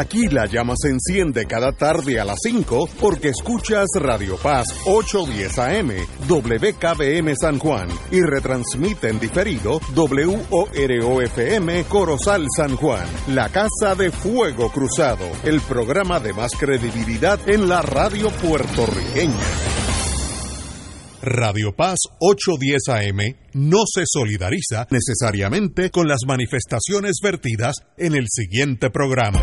Aquí la llama se enciende cada tarde a las 5 porque escuchas Radio Paz 810 AM, WKBM San Juan y retransmite en diferido WOROFM Corozal San Juan, la Casa de Fuego Cruzado, el programa de más credibilidad en la radio puertorriqueña. Radio Paz 810 AM no se solidariza necesariamente con las manifestaciones vertidas en el siguiente programa.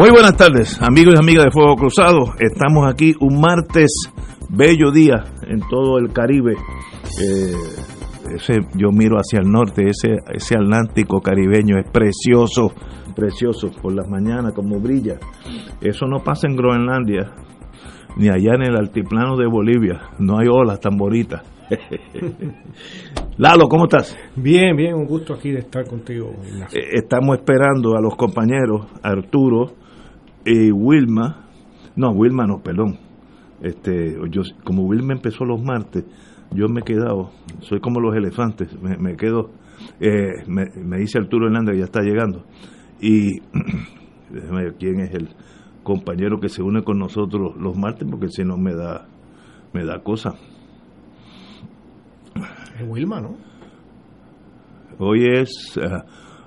Muy buenas tardes, amigos y amigas de Fuego Cruzado. Estamos aquí un martes, bello día en todo el Caribe. Eh, ese, yo miro hacia el norte, ese, ese Atlántico caribeño es precioso, precioso por las mañanas, como brilla. Eso no pasa en Groenlandia, ni allá en el altiplano de Bolivia. No hay olas tan bonitas. Lalo, ¿cómo estás? Bien, bien, un gusto aquí de estar contigo. Eh, Estamos esperando a los compañeros Arturo y Wilma. No, Wilma no, perdón. Este, yo, como Wilma empezó los martes, yo me he quedado, soy como los elefantes, me, me quedo, eh, me, me dice Arturo Hernández que ya está llegando. Y déjame ver quién es el compañero que se une con nosotros los martes, porque si no me da, me da cosa. Es Wilma, ¿no? Hoy es eh,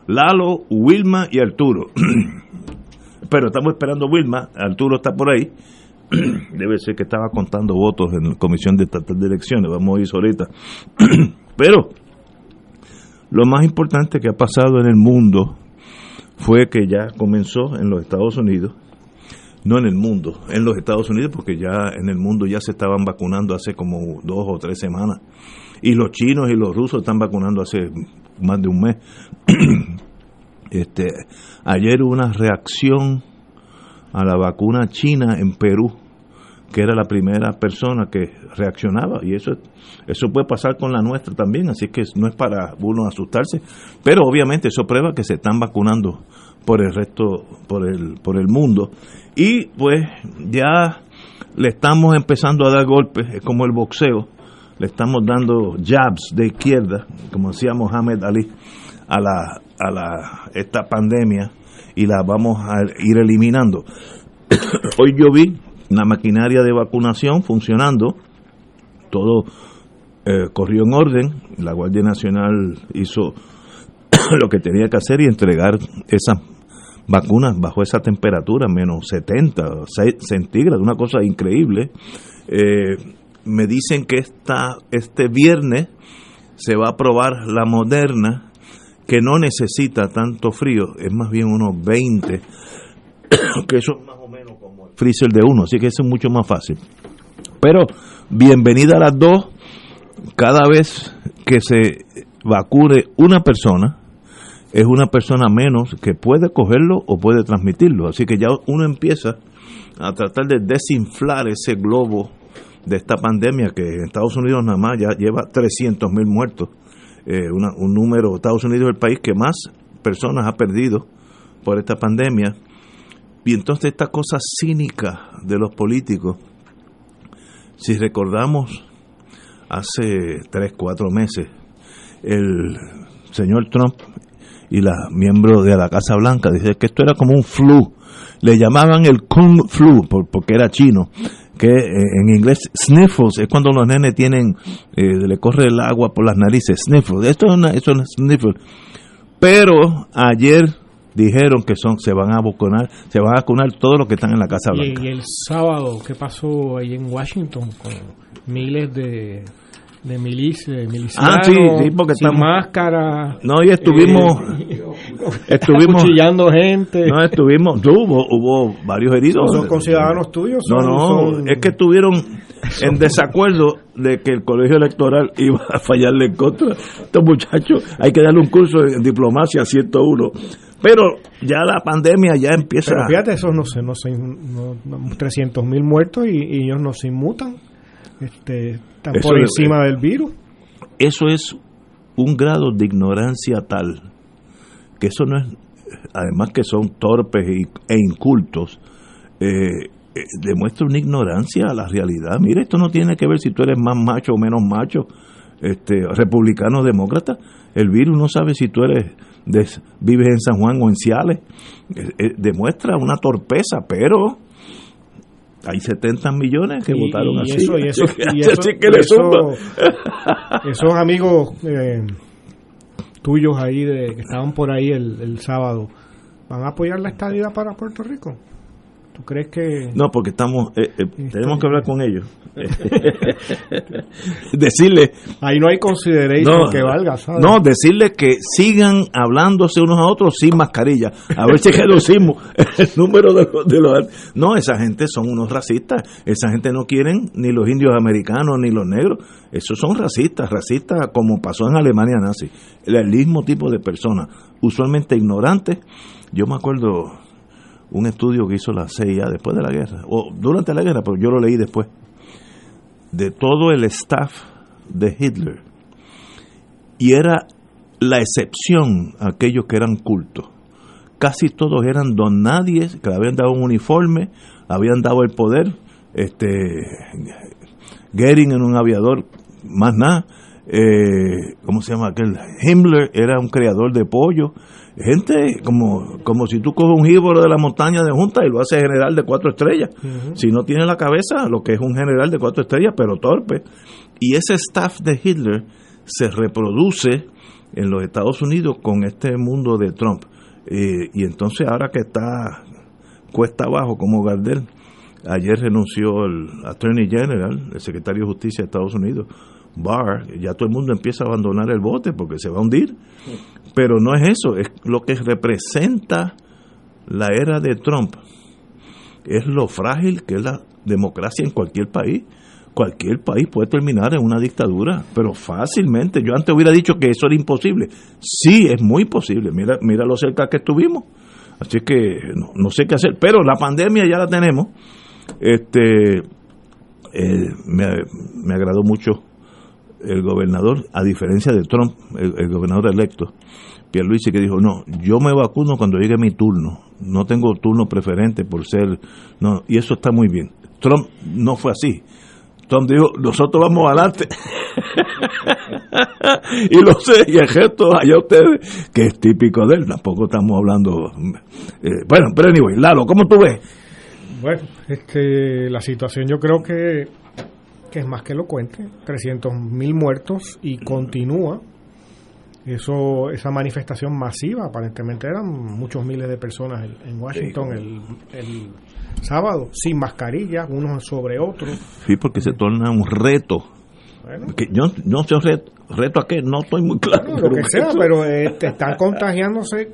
Lalo, Wilma y Arturo. Pero estamos esperando a Wilma, Arturo está por ahí. Debe ser que estaba contando votos en la Comisión de de Elecciones, vamos a ir ahorita. Pero lo más importante que ha pasado en el mundo fue que ya comenzó en los Estados Unidos, no en el mundo, en los Estados Unidos, porque ya en el mundo ya se estaban vacunando hace como dos o tres semanas, y los chinos y los rusos están vacunando hace más de un mes. este, ayer hubo una reacción a la vacuna china en Perú, que era la primera persona que reaccionaba, y eso, eso puede pasar con la nuestra también, así que no es para uno asustarse, pero obviamente eso prueba que se están vacunando por el resto, por el, por el mundo, y pues ya le estamos empezando a dar golpes, es como el boxeo, le estamos dando jabs de izquierda, como decía Mohamed Ali, a la, a la esta pandemia y la vamos a ir eliminando. Hoy yo vi una maquinaria de vacunación funcionando, todo eh, corrió en orden, la Guardia Nacional hizo lo que tenía que hacer y entregar esas vacunas bajo esa temperatura, menos 70 centígrados, una cosa increíble. Eh, me dicen que esta, este viernes se va a probar la moderna, que no necesita tanto frío, es más bien unos 20, que eso es más o menos como el freezer de uno, así que eso es mucho más fácil. Pero bienvenida a las dos, cada vez que se vacune una persona, es una persona menos que puede cogerlo o puede transmitirlo, así que ya uno empieza a tratar de desinflar ese globo de esta pandemia que en Estados Unidos nada más ya lleva 300 mil muertos. Eh, una, un número, Estados Unidos es el país que más personas ha perdido por esta pandemia. Y entonces esta cosa cínica de los políticos, si recordamos hace 3, 4 meses, el señor Trump y la miembro de la Casa Blanca dice que esto era como un flu, le llamaban el Kung Flu por, porque era chino que en inglés sniffles es cuando los nenes tienen, eh, le corre el agua por las narices, sniffles, esto es una, esto es una sniffle. Pero ayer dijeron que son, se van a vacunar, se van a vacunar todos los que están en la Casa Blanca. Y, y el sábado, ¿qué pasó ahí en Washington con miles de de milicia, de milicianos, ah, sí, sí, porque sin estamos, máscara. No, y estuvimos, eh, estuvimos, acuchillando gente. no, estuvimos, hubo, hubo varios heridos. ¿Son conciudadanos tuyos? No, Son- no, son- es que estuvieron, en desacuerdo de que el colegio electoral iba a fallarle en contra. Estos muchachos, hay que darle un curso en diplomacia 101. Pero ya la pandemia ya empieza. Pero fíjate, esos no sé, no sé, no, 300 mil muertos y, ellos no se inmutan. Este, están por encima del virus. Eso es un grado de ignorancia tal que eso no es, además que son torpes e incultos, eh, eh, demuestra una ignorancia a la realidad. Mire, esto no tiene que ver si tú eres más macho o menos macho, este, republicano o demócrata. El virus no sabe si tú eres de, vives en San Juan o en Ciales. Eh, demuestra una torpeza, pero hay 70 millones que votaron así. Eso, y eso, esos amigos eh, tuyos ahí de, que estaban por ahí el, el sábado, ¿van a apoyar la estadía para Puerto Rico? ¿Tú crees que.? No, porque estamos. Eh, eh, tenemos que hablar con ellos. decirle. Ahí no hay consideración que valga, ¿sabes? No, decirle que sigan hablándose unos a otros sin mascarilla. A ver si reducimos el número de los, de los. No, esa gente son unos racistas. Esa gente no quieren ni los indios americanos ni los negros. Esos son racistas. Racistas como pasó en Alemania nazi. El mismo tipo de personas. Usualmente ignorantes. Yo me acuerdo un estudio que hizo la CIA después de la guerra, o durante la guerra, pero yo lo leí después, de todo el staff de Hitler. Y era la excepción aquellos que eran cultos. Casi todos eran don nadie, que le habían dado un uniforme, habían dado el poder. Este, Goering en un aviador, más nada. Eh, ¿Cómo se llama aquel? Himmler era un creador de pollo gente como, como si tú coges un jíbaro de la montaña de Junta y lo haces general de cuatro estrellas. Si no tiene la cabeza, lo que es un general de cuatro estrellas, pero torpe. Y ese staff de Hitler se reproduce en los Estados Unidos con este mundo de Trump. Eh, y entonces ahora que está cuesta abajo como Gardel, ayer renunció el Attorney General, el secretario de Justicia de Estados Unidos, Barr, ya todo el mundo empieza a abandonar el bote porque se va a hundir. Pero no es eso, es lo que representa la era de Trump. Es lo frágil que es la democracia en cualquier país. Cualquier país puede terminar en una dictadura, pero fácilmente. Yo antes hubiera dicho que eso era imposible. Sí, es muy posible. Mira, mira lo cerca que estuvimos. Así que no, sé qué hacer. Pero la pandemia ya la tenemos. Este, eh, me, me agradó mucho el gobernador, a diferencia de Trump, el, gobernador electo, Pierluisi, que dijo, no, yo me vacuno cuando llegue mi turno, no tengo turno preferente por ser, no, y eso está muy bien. Trump no fue así. Trump dijo, nosotros vamos adelante. y lo sé, y el gesto allá ustedes, que es típico de él, tampoco estamos hablando. Eh, bueno, pero anyway, Lalo, ¿cómo tú ves? Bueno, este, la situación yo creo que que es más que elocuente, 300 mil muertos y continúa. Eso, esa manifestación masiva, aparentemente eran muchos miles de personas en, Washington el, sábado, sin mascarilla, unos sobre otros. Sí, porque se torna un reto. que yo no sé reto, reto a qué, no estoy muy claro. lo que sea, pero eh, están contagiándose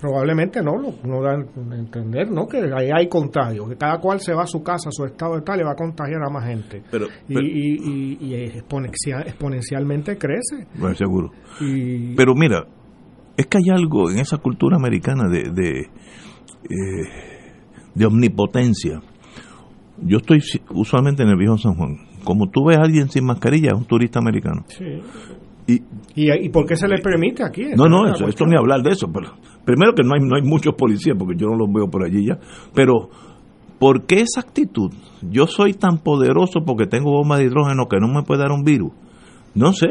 Probablemente no, no dan a entender, ¿no? Que ahí hay contagio, que cada cual se va a su casa, a su estado de tal, y va a contagiar a más gente. Pero, y, y, exponencialmente crece. Bueno, seguro. pero mira, es que hay algo en esa cultura americana de, de, eh, de omnipotencia. Yo estoy usualmente en el viejo San Juan. Como tú ves a alguien sin mascarilla, es un turista americano. Sí. ¿Y, ¿Y, por qué se le permite aquí? No, no, eso, esto ni hablar de eso. Pero primero que no hay, no hay muchos policías, porque yo no los veo por allí ya. Pero, ¿por qué esa actitud? Yo soy tan poderoso porque tengo bomba de hidrógeno que no me puede dar un virus. No sé.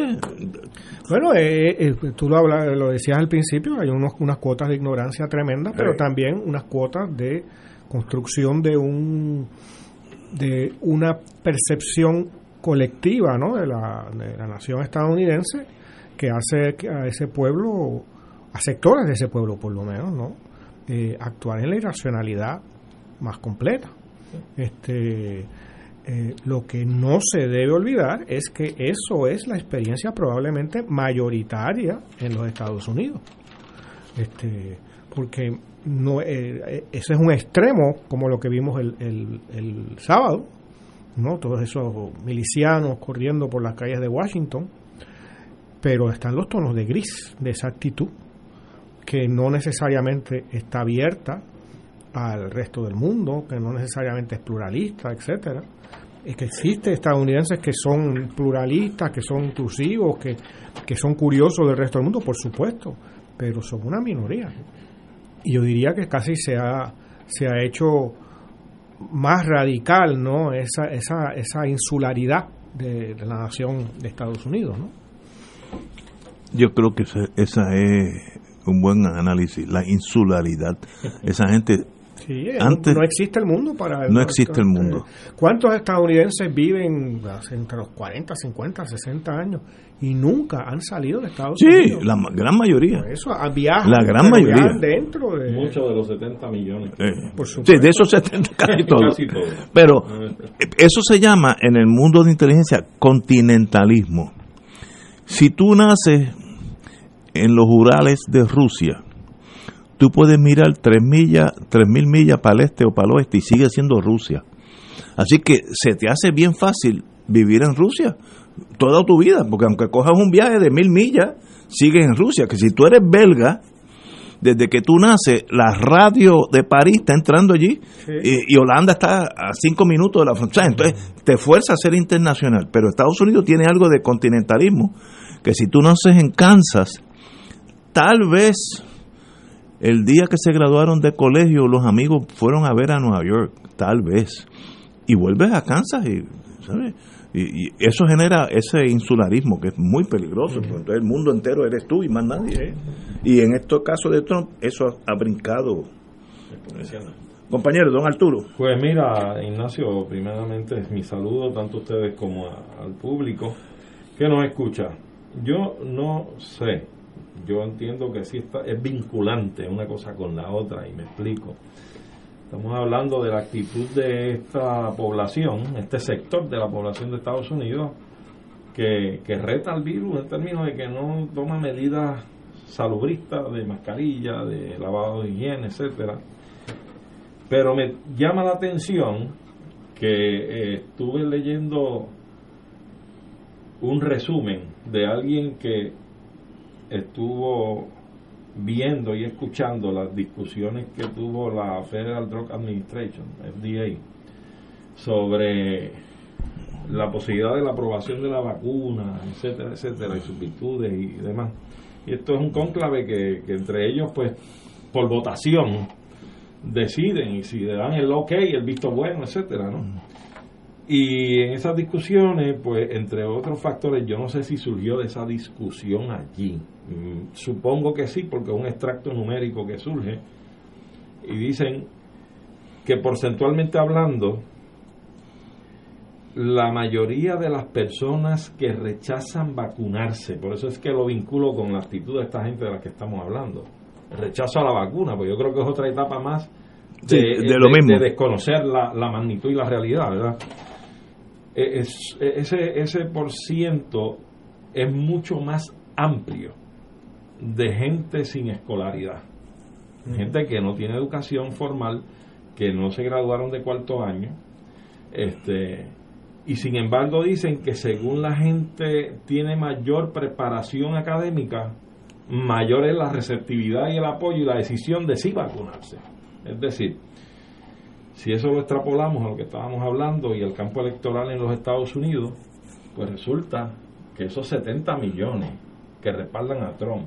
Bueno, eh, eh, tú lo, lo decías al principio, hay unos, unas cuotas de ignorancia tremendas, pero también unas cuotas de construcción de un de una percepción colectiva ¿no? de, la, de la nación estadounidense que hace a ese pueblo, a sectores de ese pueblo por lo menos, ¿no? Eh, actuar en la irracionalidad más completa. Este, eh, lo que no se debe olvidar es que eso es la experiencia probablemente mayoritaria en los Estados Unidos. Este, porque no, eh, ese es un extremo como lo que vimos el, el, el sábado, ¿no? Todos esos milicianos corriendo por las calles de Washington, pero están los tonos de gris de esa actitud que no necesariamente está abierta al resto del mundo, que no necesariamente es pluralista, etcétera. Es que existen estadounidenses que son pluralistas, que son inclusivos, que, que son curiosos del resto del mundo, por supuesto, pero son una minoría. Y yo diría que casi se ha, se ha hecho más radical no esa, esa, esa insularidad de, la nación de Estados Unidos. ¿no? Yo creo que esa, esa es un buen análisis, la insularidad. Esa gente antes, no existe el mundo para... No existe el mundo. ¿Cuántos estadounidenses viven entre los 40, 50, 60 años y nunca han salido de Estados Unidos? Sí, la gran mayoría. eso, viajan. La gran mayoría. Dentro de... Muchos de los 70 millones. Eh, sí, de esos 70 casi todos. Pero eso se llama en el mundo de inteligencia continentalismo. Si tú naces en los Urales de Rusia, tú puedes mirar tres millas, tres mil millas para el este o para el oeste y sigue siendo Rusia. Así que se te hace bien fácil vivir en Rusia toda tu vida, porque aunque cojas un viaje de mil millas, sigues en Rusia. Que si tú eres belga, desde que tú naces, la radio de París está entrando allí y, Holanda está a cinco minutos de la frontera. Entonces te fuerza a ser internacional. Pero Estados Unidos tiene algo de continentalismo, que si tú naces en Kansas, tal vez el día que se graduaron de colegio, los amigos fueron a ver a Nueva York, tal vez. Y vuelves a Kansas y, ¿sabes? Y, eso genera ese insularismo que es muy peligroso. Entonces el mundo entero eres tú y más nadie. Y en estos casos de Trump, eso ha brincado. Compañero, don Arturo. Pues mira, Ignacio, primeramente mi saludo tanto a ustedes como al público que nos escucha. Yo no sé yo entiendo que sí está, es vinculante una cosa con la otra y me explico. Estamos hablando de la actitud de esta población, este sector de la población de Estados Unidos, que, reta al virus en términos de que no toma medidas salubristas de mascarilla, de lavado de higiene, etcétera. Pero me llama la atención que eh, estuve leyendo un resumen de alguien que estuvo viendo y escuchando las discusiones que tuvo la Federal Drug Administration, FDA, sobre la posibilidad de la aprobación de la vacuna, etcétera, etcétera, y sus virtudes y demás. Y esto es un cónclave que, entre ellos, pues, por votación, deciden y si le dan el ok, el visto bueno, etcétera, ¿no? Y en esas discusiones, pues, entre otros factores, yo no sé si surgió de esa discusión allí, supongo que sí, porque es un extracto numérico que surge. Y dicen que porcentualmente hablando, la mayoría de las personas que rechazan vacunarse, por eso es que lo vinculo con la actitud de esta gente de la que estamos hablando, rechazo a la vacuna, pues yo creo que es otra etapa más de, lo mismo. de desconocer la, la, magnitud y la realidad, ¿verdad? E, es, e, ese, ese por ciento es mucho más amplio de gente sin escolaridad, gente que no tiene educación formal, que no se graduaron de cuarto año, este, y sin embargo dicen que según la gente tiene mayor preparación académica, mayor es la receptividad y el apoyo y la decisión de sí vacunarse. Es decir, si eso lo extrapolamos a lo que estábamos hablando y al campo electoral en los Estados Unidos, pues resulta que esos 70 millones que respaldan a Trump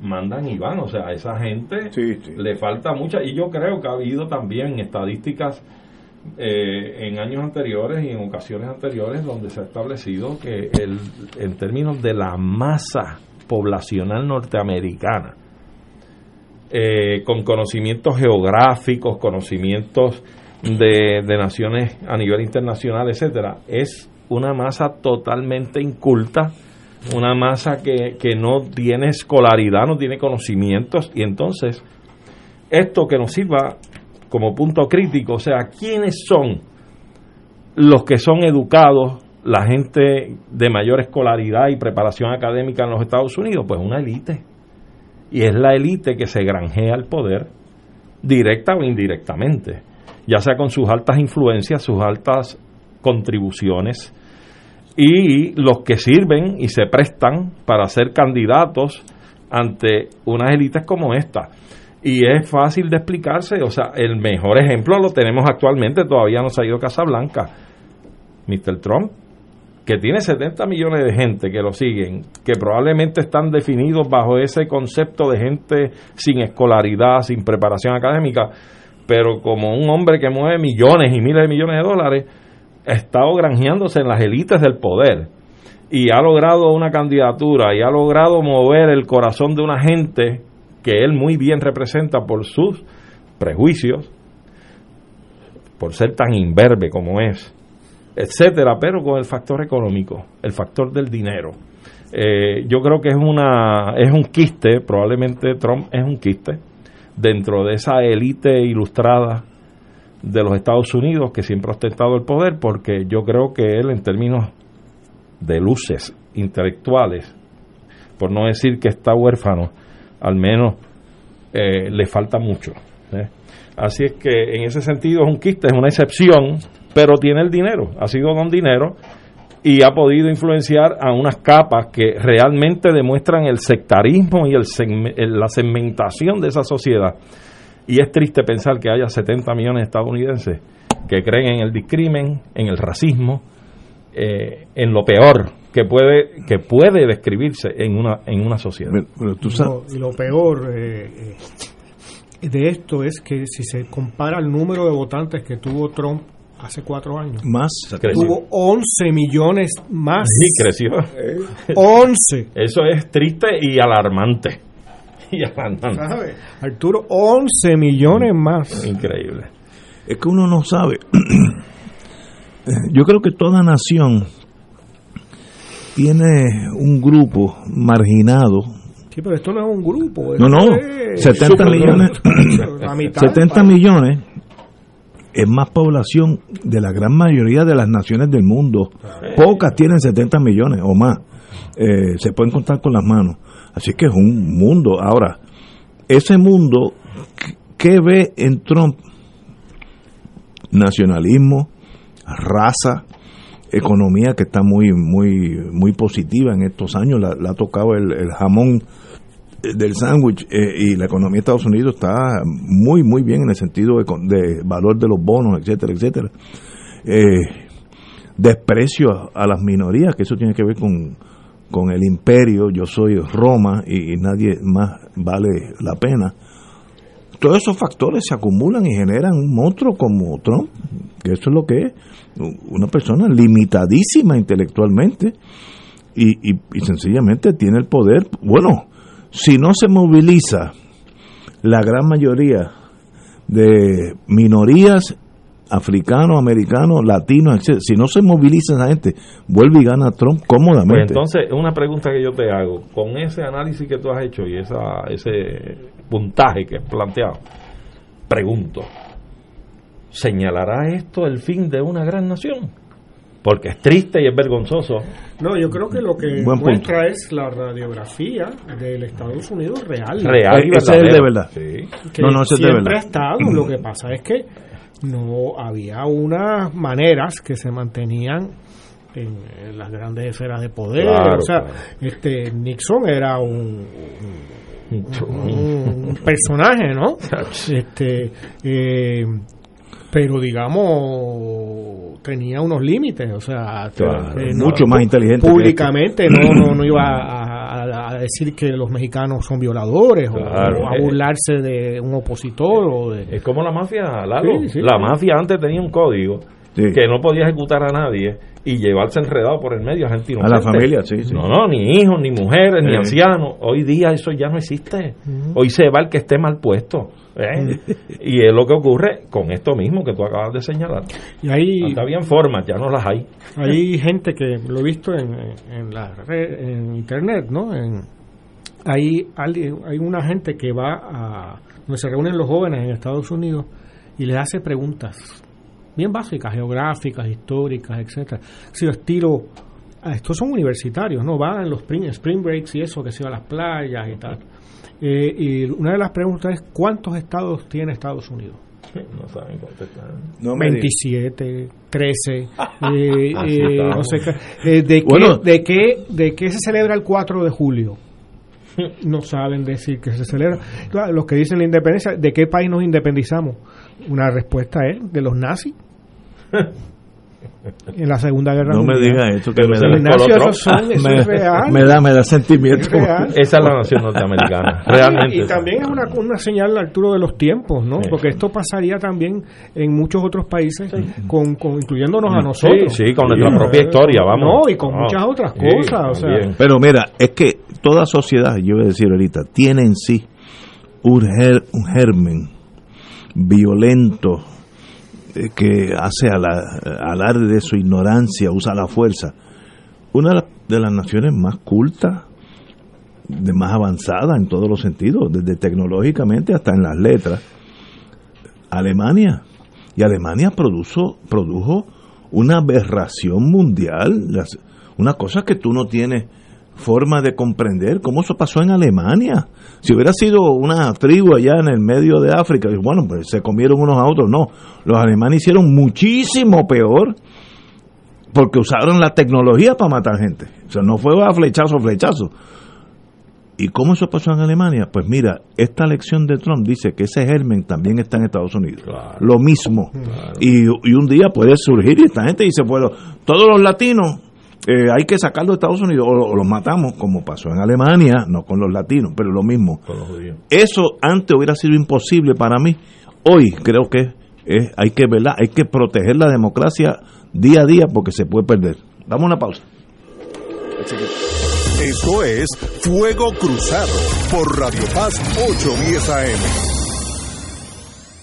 mandan y van. O sea, a esa gente le falta mucha. Y yo creo que ha habido también estadísticas eh, en años anteriores y en ocasiones anteriores donde se ha establecido que el, en términos de la masa poblacional norteamericana, eh, con conocimientos geográficos, conocimientos de, de naciones a nivel internacional, etcétera, es una masa totalmente inculta una masa que, que no tiene escolaridad, no tiene conocimientos, y entonces esto que nos sirva como punto crítico, o sea, ¿quiénes son los que son educados, la gente de mayor escolaridad y preparación académica en los Estados Unidos? Pues una élite. Y es la élite que se granjea el poder, directa o indirectamente, ya sea con sus altas influencias, sus altas contribuciones y los que sirven y se prestan para ser candidatos ante unas élites como esta. Y es fácil de explicarse, o sea, el mejor ejemplo lo tenemos actualmente, todavía no se ha ido Casablanca. Mr. Trump, que tiene 70 millones de gente que lo siguen, que probablemente están definidos bajo ese concepto de gente sin escolaridad, sin preparación académica, pero como un hombre que mueve millones y miles de millones de dólares, ha estado granjeándose en las élites del poder y ha logrado una candidatura y ha logrado mover el corazón de una gente que él muy bien representa por sus prejuicios, por ser tan imberbe como es, etcétera, pero con el factor económico, el factor del dinero. Eh, yo creo que es una es un quiste, probablemente Trump es un quiste dentro de esa élite ilustrada de los Estados Unidos que siempre ha ostentado el poder, porque yo creo que él en términos de luces intelectuales, por no decir que está huérfano, al menos eh, le falta mucho. ¿eh? Así es que en ese sentido es un quiste, es una excepción, pero tiene el dinero, ha sido don dinero y ha podido influenciar a unas capas que realmente demuestran el sectarismo y el, la segmentación de esa sociedad. Y es triste pensar que haya 70 millones de estadounidenses que creen en el discrimen, en el racismo, eh, en lo peor que puede que puede describirse en una en una sociedad. y lo peor eh, eh, de esto es que si se compara el número de votantes que tuvo Trump hace cuatro años. Más. Tuvo 11 millones más. Sí, creció. 11. Eso es triste y alarmante. Y alarmante. Arturo, 11 millones más. Increíble. Es que uno no sabe. Yo creo que toda nación tiene un grupo marginado. Sí, pero esto no es un grupo. No, no, 70 millones. 70 millones es más población de la gran mayoría de las naciones del mundo. Pocas tienen 70 millones o más. Eh, se pueden contar con las manos. Así que es un mundo. Ahora, ese mundo, ¿qué ve en Trump? Nacionalismo, raza, economía que está muy muy muy positiva en estos años. La, ha tocado el, jamón del sándwich eh, y la economía de Estados Unidos está muy, muy bien en el sentido de, valor de los bonos, etcétera, etcétera. Eh, desprecio a, las minorías, que eso tiene que ver con, con el imperio, yo soy Roma y, nadie más vale la pena. Todos esos factores se acumulan y generan un monstruo como Trump, que eso es lo que es, una persona limitadísima intelectualmente y, sencillamente tiene el poder, bueno, si no se moviliza la gran mayoría de minorías africanos, americanos, latinos, etc. Si no se moviliza esa gente, vuelve y gana Trump cómodamente. Pues entonces, una pregunta que yo te hago, con ese análisis que tú has hecho y esa, ese puntaje que has planteado, pregunto, ¿señalará esto el fin de una gran nación? porque es triste y es vergonzoso. No, yo creo que lo que muestra es la radiografía del Estados Unidos real. Real ese es de verdad. Sí. no, no, ese es de verdad. ha estado. Lo que pasa es que no había unas maneras que se mantenían en, las grandes esferas de poder. o sea, este Nixon era un, un, personaje, ¿no? este eh, pero digamos tenía unos límites, o sea, eh, mucho más inteligente. Públicamente no, no, no iba a, decir que los mexicanos son violadores o, a burlarse de un opositor. O de... Es como la mafia, la mafia antes tenía un código que no podía ejecutar a nadie y llevarse enredado por el medio a gente A la familia, sí, No, no, ni hijos, ni mujeres, ni ancianos. Hoy día eso ya no existe. Hoy se va el que esté mal puesto. ¿Eh? y es lo que ocurre con esto mismo que tú acabas de señalar. Y ahí habían formas, ya no las hay. Hay gente que lo he visto en, en la red, en internet, ¿no? En, hay, hay una gente que va a donde se reúnen los jóvenes en Estados Unidos y le hace preguntas bien básicas, geográficas, históricas, etcétera. Si estilo, ah, estos son universitarios, ¿no? Van en los spring, spring breaks y eso, que se va a las playas y tal. Eh, y una de las preguntas es, ¿cuántos estados tiene Estados Unidos? No saben contestar. 27, 13, eh, eh, no sé qué. Eh, de, qué, de, qué, ¿De qué se celebra el 4 de julio? No saben decir que se celebra. Los que dicen la independencia, ¿de qué país nos independizamos? Una respuesta es de los nazis. en la Segunda Guerra no Mundial. No me diga eso, que me da, Ignacio, eso, son, eso me, es real. Me da, me da sentimiento. Esa es la nación norteamericana, realmente. Y, y también es una, una señal Arturo de los tiempos, ¿no? Sí. Porque esto pasaría también en muchos otros países, sí. con, con, incluyéndonos a nosotros. Sí, sí con nuestra propia historia, vamos. No, y con muchas otras cosas. o sea. Pero mira, es que toda sociedad, yo voy a decir ahorita, tiene en sí un, ger, un germen violento, que hace alarde de su ignorancia, usa la fuerza. Una de las naciones más cultas, de más avanzada en todos los sentidos, desde tecnológicamente hasta en las letras, Alemania. Y Alemania produjo, produjo una aberración mundial, una cosa que tú no tienes forma de comprender cómo eso pasó en Alemania. Si hubiera sido una tribu allá en el medio de África, bueno, pues se comieron unos a otros. No, los alemanes hicieron muchísimo peor porque usaron la tecnología para matar gente. O sea, no fue a flechazo, flechazo. ¿Y cómo eso pasó en Alemania? Pues mira, esta elección de Trump dice que ese germen también está en Estados Unidos. Claro, Lo mismo. Claro. Y, y, un día puede surgir y esta gente dice, bueno, todos los latinos eh, hay que sacarlo de Estados Unidos o, o los matamos, como pasó en Alemania, no con los latinos, pero lo mismo. Eso antes hubiera sido imposible para mí. Hoy creo que es, hay que verla, hay que proteger la democracia día a día porque se puede perder. Damos una pausa. Esto es Fuego Cruzado por Radio Paz 810 AM.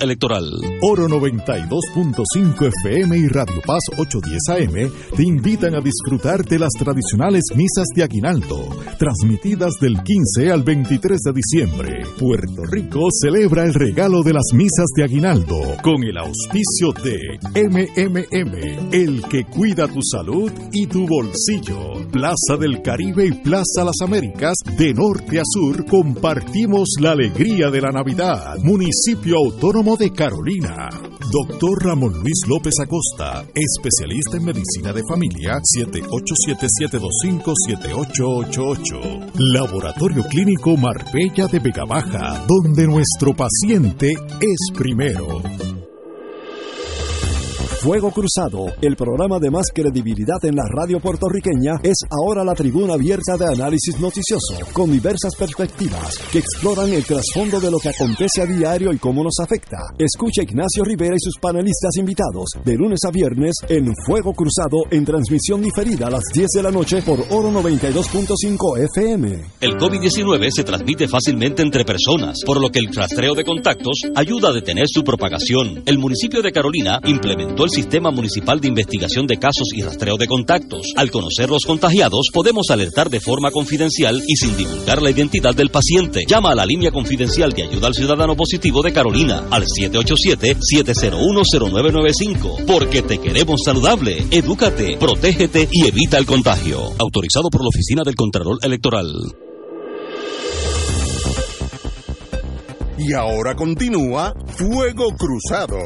Electoral. Oro 92.5 FM y Radio Paz 810 AM te invitan a disfrutar de las tradicionales misas de Aguinaldo, transmitidas del 15 al 23 de diciembre. Puerto Rico celebra el regalo de las misas de Aguinaldo con el auspicio de MMM, el que cuida tu salud y tu bolsillo. Plaza del Caribe y Plaza Las Américas, de norte a sur, compartimos la alegría de la Navidad. Municipio Autónomo Autónomo de Carolina. Doctor Ramón Luis López Acosta, especialista en medicina de familia, 787-725-7888. Laboratorio Clínico Marbella de Vega Baja, donde nuestro paciente es primero. Fuego Cruzado, el programa de más credibilidad en la radio puertorriqueña, es ahora la tribuna abierta de análisis noticioso, con diversas perspectivas que exploran el trasfondo de lo que acontece a diario y cómo nos afecta. Escucha Ignacio Rivera y sus panelistas invitados de lunes a viernes en Fuego Cruzado en transmisión diferida a las 10 de la noche por Oro 92.5 FM. El COVID-19 se transmite fácilmente entre personas, por lo que el rastreo de contactos ayuda a detener su propagación. El municipio de Carolina implementó Sistema Municipal de Investigación de Casos y Rastreo de Contactos. Al conocer los contagiados, podemos alertar de forma confidencial y sin divulgar la identidad del paciente. Llama a la línea confidencial de ayuda al ciudadano positivo de Carolina al 787-701-0995. Porque te queremos saludable. Edúcate, protégete y evita el contagio. Autorizado por la Oficina del Contralor Electoral. Y ahora continúa Fuego Cruzado.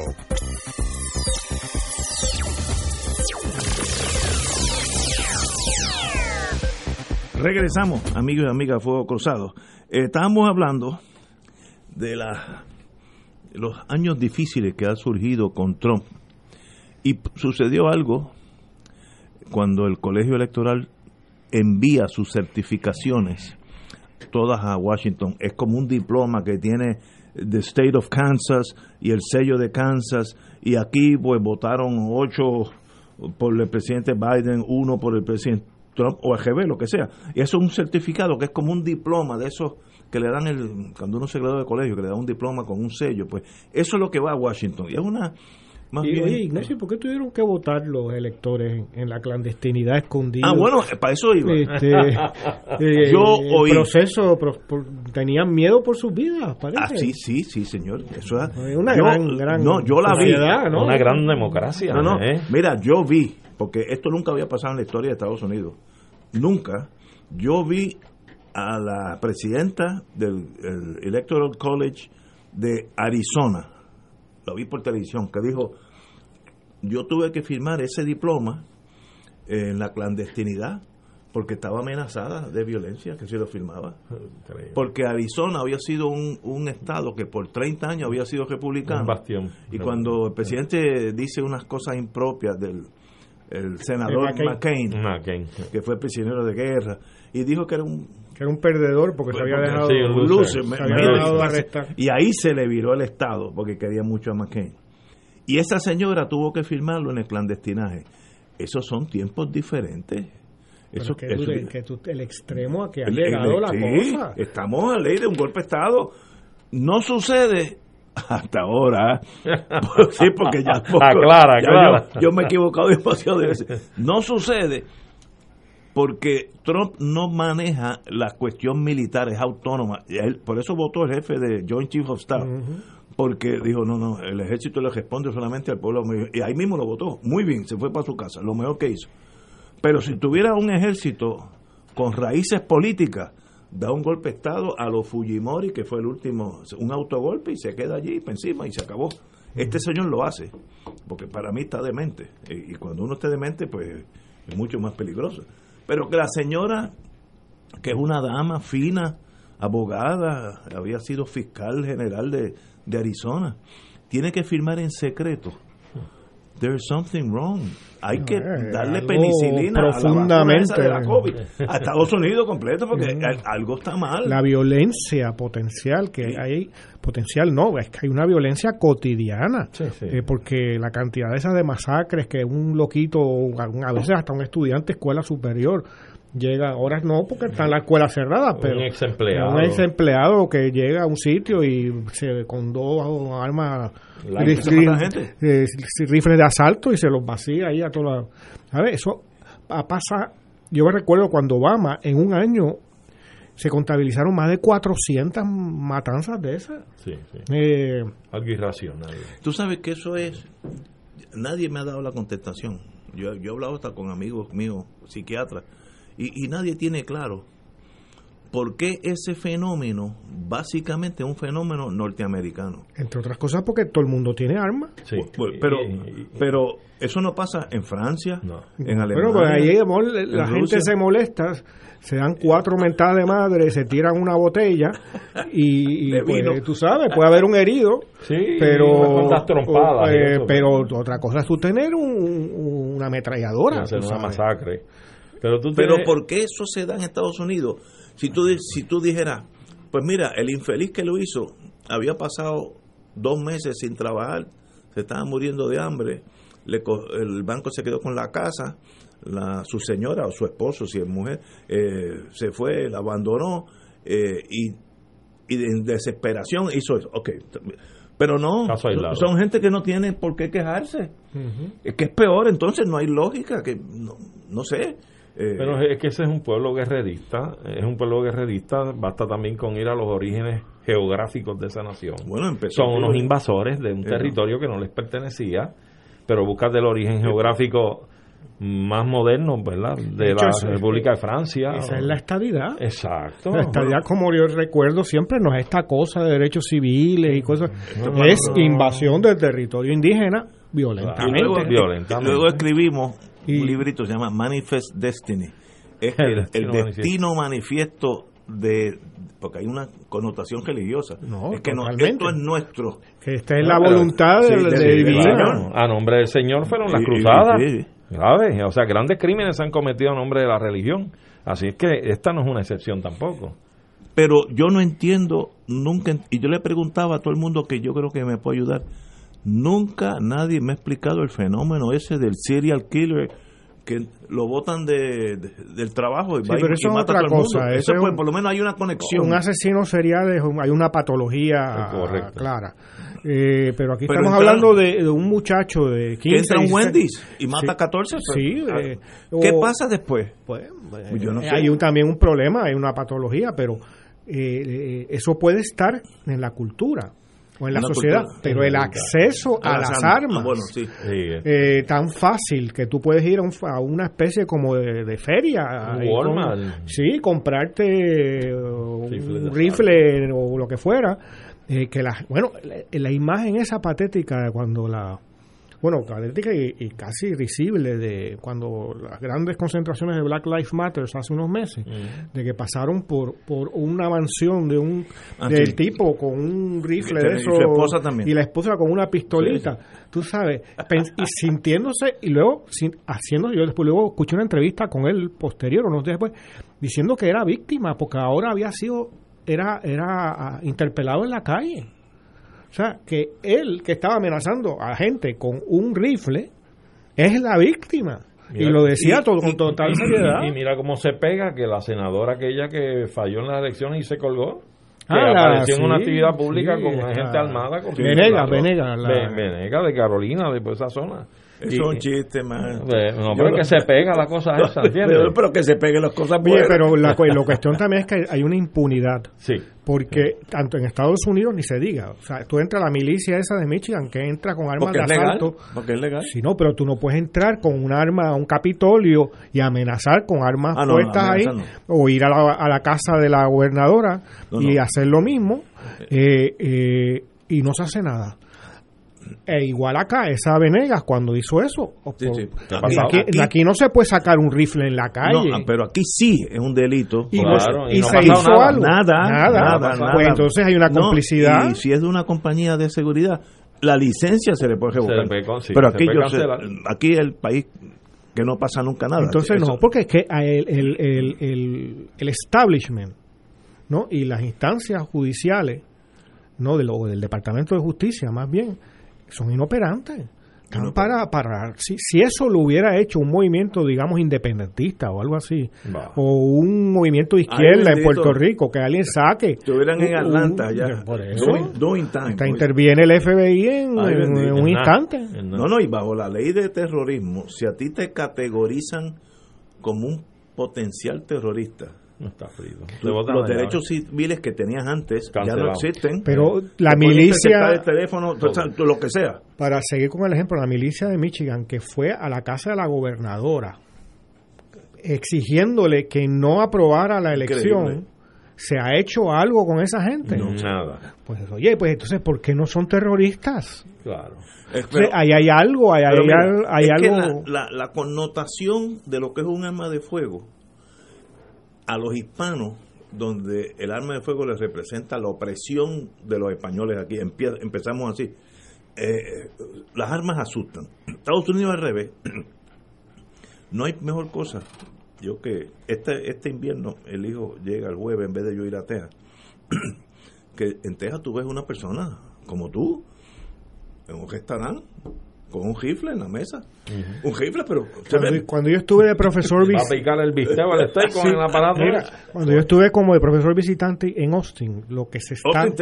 Regresamos, amigos y amigas Fuego Cruzado. Estábamos hablando de la, los años difíciles que ha surgido con Trump. Y sucedió algo cuando el colegio electoral envía sus certificaciones todas a Washington. Es como un diploma que tiene the State of Kansas y el sello de Kansas. Y aquí pues votaron ocho por el presidente Biden, uno por el presidente Trump o AGB, lo que sea. Y eso es un certificado que es como un diploma de esos que le dan el cuando uno se gradúa de colegio, que le dan un diploma con un sello, pues eso es lo que va a Washington. Y es una más y, bien- oye, Ignacio, ¿por qué tuvieron que votar los electores en, en la clandestinidad escondida? Ah, bueno, para eso iba. Este, eh, Yo el oí- proceso, pro- por- tenían miedo por sus vidas, parece. Ah, sí, sí, sí, señor. Eso es, una yo- gran, gran No, yo la vi. Una gran democracia. No, no, ¿eh? mira, yo vi, porque esto nunca había pasado en la historia de Estados Unidos. Nunca. Yo vi a la presidenta del el Electoral College de Arizona, lo vi por televisión, que dijo, yo tuve que firmar ese diploma en la clandestinidad porque estaba amenazada de violencia, que si lo firmaba. Porque Arizona había sido un, un estado que por 30 años había sido republicano. Un bastión. Y cuando el presidente dice unas cosas impropias del el senador McCain. McCain, McCain. que fue prisionero de guerra, y dijo que era un Que era un perdedor porque se había porque- dejado, sí, un un loser. loser, me- se había mira, dejado y- arrestar. y ahí se le viró el Estado porque quería mucho a McCain. Y esa señora tuvo que firmarlo en el clandestinaje. Esos son tiempos diferentes. Pero Eso, que, eso- tú- que tú- el extremo a que ha el- llegado el- la sí, cosa. Estamos a ley de un golpe de Estado. No sucede hasta ahora. sí, porque ya. Aclara, ya aclara. Yo, yo me he equivocado demasiado de veces. No sucede porque Trump no maneja la cuestión militar, es autónoma. Él- por eso votó el jefe de Joint Chief of Staff. Porque dijo, no, no, el ejército le responde solamente al pueblo. Y ahí mismo lo votó. Muy bien, se fue para su casa, lo mejor que hizo. Pero si tuviera un ejército con raíces políticas, da un golpe de Estado a los Fujimori, que fue el último, un autogolpe y se queda allí para encima y se acabó. Este señor lo hace, porque para mí está demente. Y, y cuando uno esté demente, pues es mucho más peligroso. Pero que la señora, que es una dama fina, abogada, había sido fiscal general de, de Arizona, tiene que firmar en secreto. There's something wrong. Hay que darle penicilina a la profundamente. de la COVID a Estados Unidos completo porque al- algo está mal. La violencia potencial que hay, potencial no, es que hay una violencia cotidiana, Sí, sí. Eh, porque la cantidad esa de masacres que un loquito, a veces hasta un estudiante de escuela superior llega, ahora no porque está en la escuela cerrada, pero un ex empleado. un ex empleado que llega a un sitio y se con dos armas La- eh, rifles de asalto y se los vacía ahí a toda ¿sabes? eso pa- pasa yo me recuerdo cuando Obama en un año se contabilizaron más de 400 matanzas de esas Sí, sí. Eh, Algo irracional. Tú sabes que eso es. Nadie me ha dado la contestación. Yo, yo he hablado hasta con amigos míos, psiquiatras, y, y nadie tiene claro por qué ese fenómeno, básicamente es un fenómeno norteamericano. entre otras cosas porque todo el mundo tiene armas Sí. Pero, pero eso no pasa en Francia, No. en Alemania. Bueno, pues ahí amor, la en gente Rusia. se molesta, se dan cuatro mentadas de madre, se tiran una botella y, y, pues, tú sabes, puede haber un herido, Sí, pero trompadas eh, eso, pero otra cosa es tú tener un- una ametralladora. hacer una sabes. masacre. Pero tú Pero ¿por qué eso se da en Estados Unidos? Si tú, si tú dijeras, pues mira, el infeliz que lo hizo había pasado dos meses sin trabajar, se estaba muriendo de hambre, le co- el banco se quedó con la casa, la, su señora o su esposo, si es mujer, eh, se fue, la abandonó eh, y, y en desesperación hizo eso. Ok, pero no, son gente que no tiene por qué quejarse. Es que es peor, entonces no hay lógica, que no, no sé. Eh, Pero es que ese es un pueblo guerrerista, es un pueblo guerrerista, basta también con ir a los orígenes geográficos de esa nación. Bueno, empezó. Son unos invasores de un Eh, territorio que no les pertenecía, pero buscas del origen geográfico más moderno, ¿verdad? De, De hecho, la es- República de Francia. Esa es la estadidad. Exacto. La estadidad, como yo recuerdo, siempre no es esta cosa de derechos civiles y cosas. Es invasión del territorio indígena y violentamente. luego, violentamente. y luego escribimos Y- un librito se llama Manifest Destiny, es el, el destino manifiesto. de porque hay una connotación religiosa. Es que no, esto es nuestro. Que esta es la voluntad del de, a nombre del Señor fueron las cruzadas. o sea grandes crímenes se han cometido a nombre de la religión. Así es que esta no es una excepción tampoco. Pero yo no entiendo nunca y yo le preguntaba a todo el mundo que yo creo que me puede ayudar nunca nadie me ha explicado el fenómeno ese del serial killer que lo botan de, del trabajo y, sí, pero eso es otra cosa. Eso, por lo menos hay una conexión. Un asesino serial hay una patología clara. Eh, pero aquí estamos hablando de, un muchacho de 15 que entra en Wendy's y mata 14 sí, eh, ¿qué pasa después? Pues, yo no sé. hay también un problema hay una patología pero eh, eso puede estar en la cultura en la sociedad, pero el acceso a, las, armas, eh, tan fácil que tú puedes ir a, una especie como de, feria, sí, comprarte un rifle o lo que fuera, eh, que la, bueno, la imagen esa patética de cuando la bueno, calética y, casi risible de cuando las grandes concentraciones de Black Lives Matter hace unos meses, de que pasaron por por una mansión de un ah, del tipo con un rifle de eso y, la esposa con una pistolita, tú sabes, y sintiéndose y luego sin, haciendo yo después luego escuché una entrevista con él posterior no sé después diciendo que era víctima porque ahora había sido era era ah, interpelado en la calle o sea, que él que estaba amenazando a gente con un rifle es la víctima. y lo decía todo, con total seriedad. Y mira cómo se pega que la senadora aquella que falló en las elecciones y se colgó, que ah, apareció en una actividad pública con gente armada. Con Venega, Venega. Venega, de Carolina, de esa zona. Eso es un chiste, man. No, pero que se pega la cosa esa, ¿entiendes? Pero, que se peguen las cosas buenas. pero la, la cuestión también es que hay una impunidad. Sí. Porque tanto en Estados Unidos ni se diga. O sea, tú entras a la milicia esa de Michigan que entra con armas de asalto. porque es legal. Sí, no, pero tú no puedes entrar con un arma a un capitolio y amenazar con armas ah, puestas ahí. O ir a la, a la, casa de la gobernadora y hacer lo mismo. Eh, eh, y no se hace nada. E igual acá, esa Venegas cuando hizo eso. Aquí, no se puede sacar un rifle en la calle. No, pero aquí sí es un delito. Y, pues, se hizo algo. Nada, nada. Pues entonces hay una complicidad. y si es de una compañía de seguridad, la licencia se le puede revocar. pero aquí, yo sé, aquí el país que no pasa nunca nada. Entonces no, porque es que el, el, el, el, establishment ¿no? y las instancias judiciales no de lo, del Departamento de Justicia más bien son inoperantes. para, para si, si eso lo hubiera hecho un movimiento, digamos, independentista o algo así, o un movimiento de izquierda en Puerto Rico, que alguien saque. Estuvieran en Atlanta ya. Por eso. interviene el FBI en, un instante. No, no, y bajo la ley de terrorismo, si a ti te categorizan como un potencial terrorista, los derechos civiles que tenías antes ya no existen. Pero la milicia. El teléfono, lo que sea. Para seguir con el ejemplo, la milicia de Michigan que fue a la casa de la gobernadora exigiéndole que no aprobara la elección. ¿Se ha hecho algo con esa gente? No, nada. Pues oye, pues entonces, ¿por qué no son terroristas? Claro. ahí hay algo, hay, hay, algo. la, la connotación de lo que es un arma de fuego a los hispanos, donde el arma de fuego les representa la opresión de los españoles aquí, empezamos así, eh, las armas asustan. Estados Unidos al revés, no hay mejor cosa. Yo que este, este invierno el hijo llega el jueves en vez de yo ir a Texas, que en Texas tú ves una persona como tú, en un restaurante, con un rifle en la mesa. Un rifle, pero... Cuando, yo estuve de profesor... cuando yo estuve como de profesor visitante en Austin, lo que se está... ¿eh?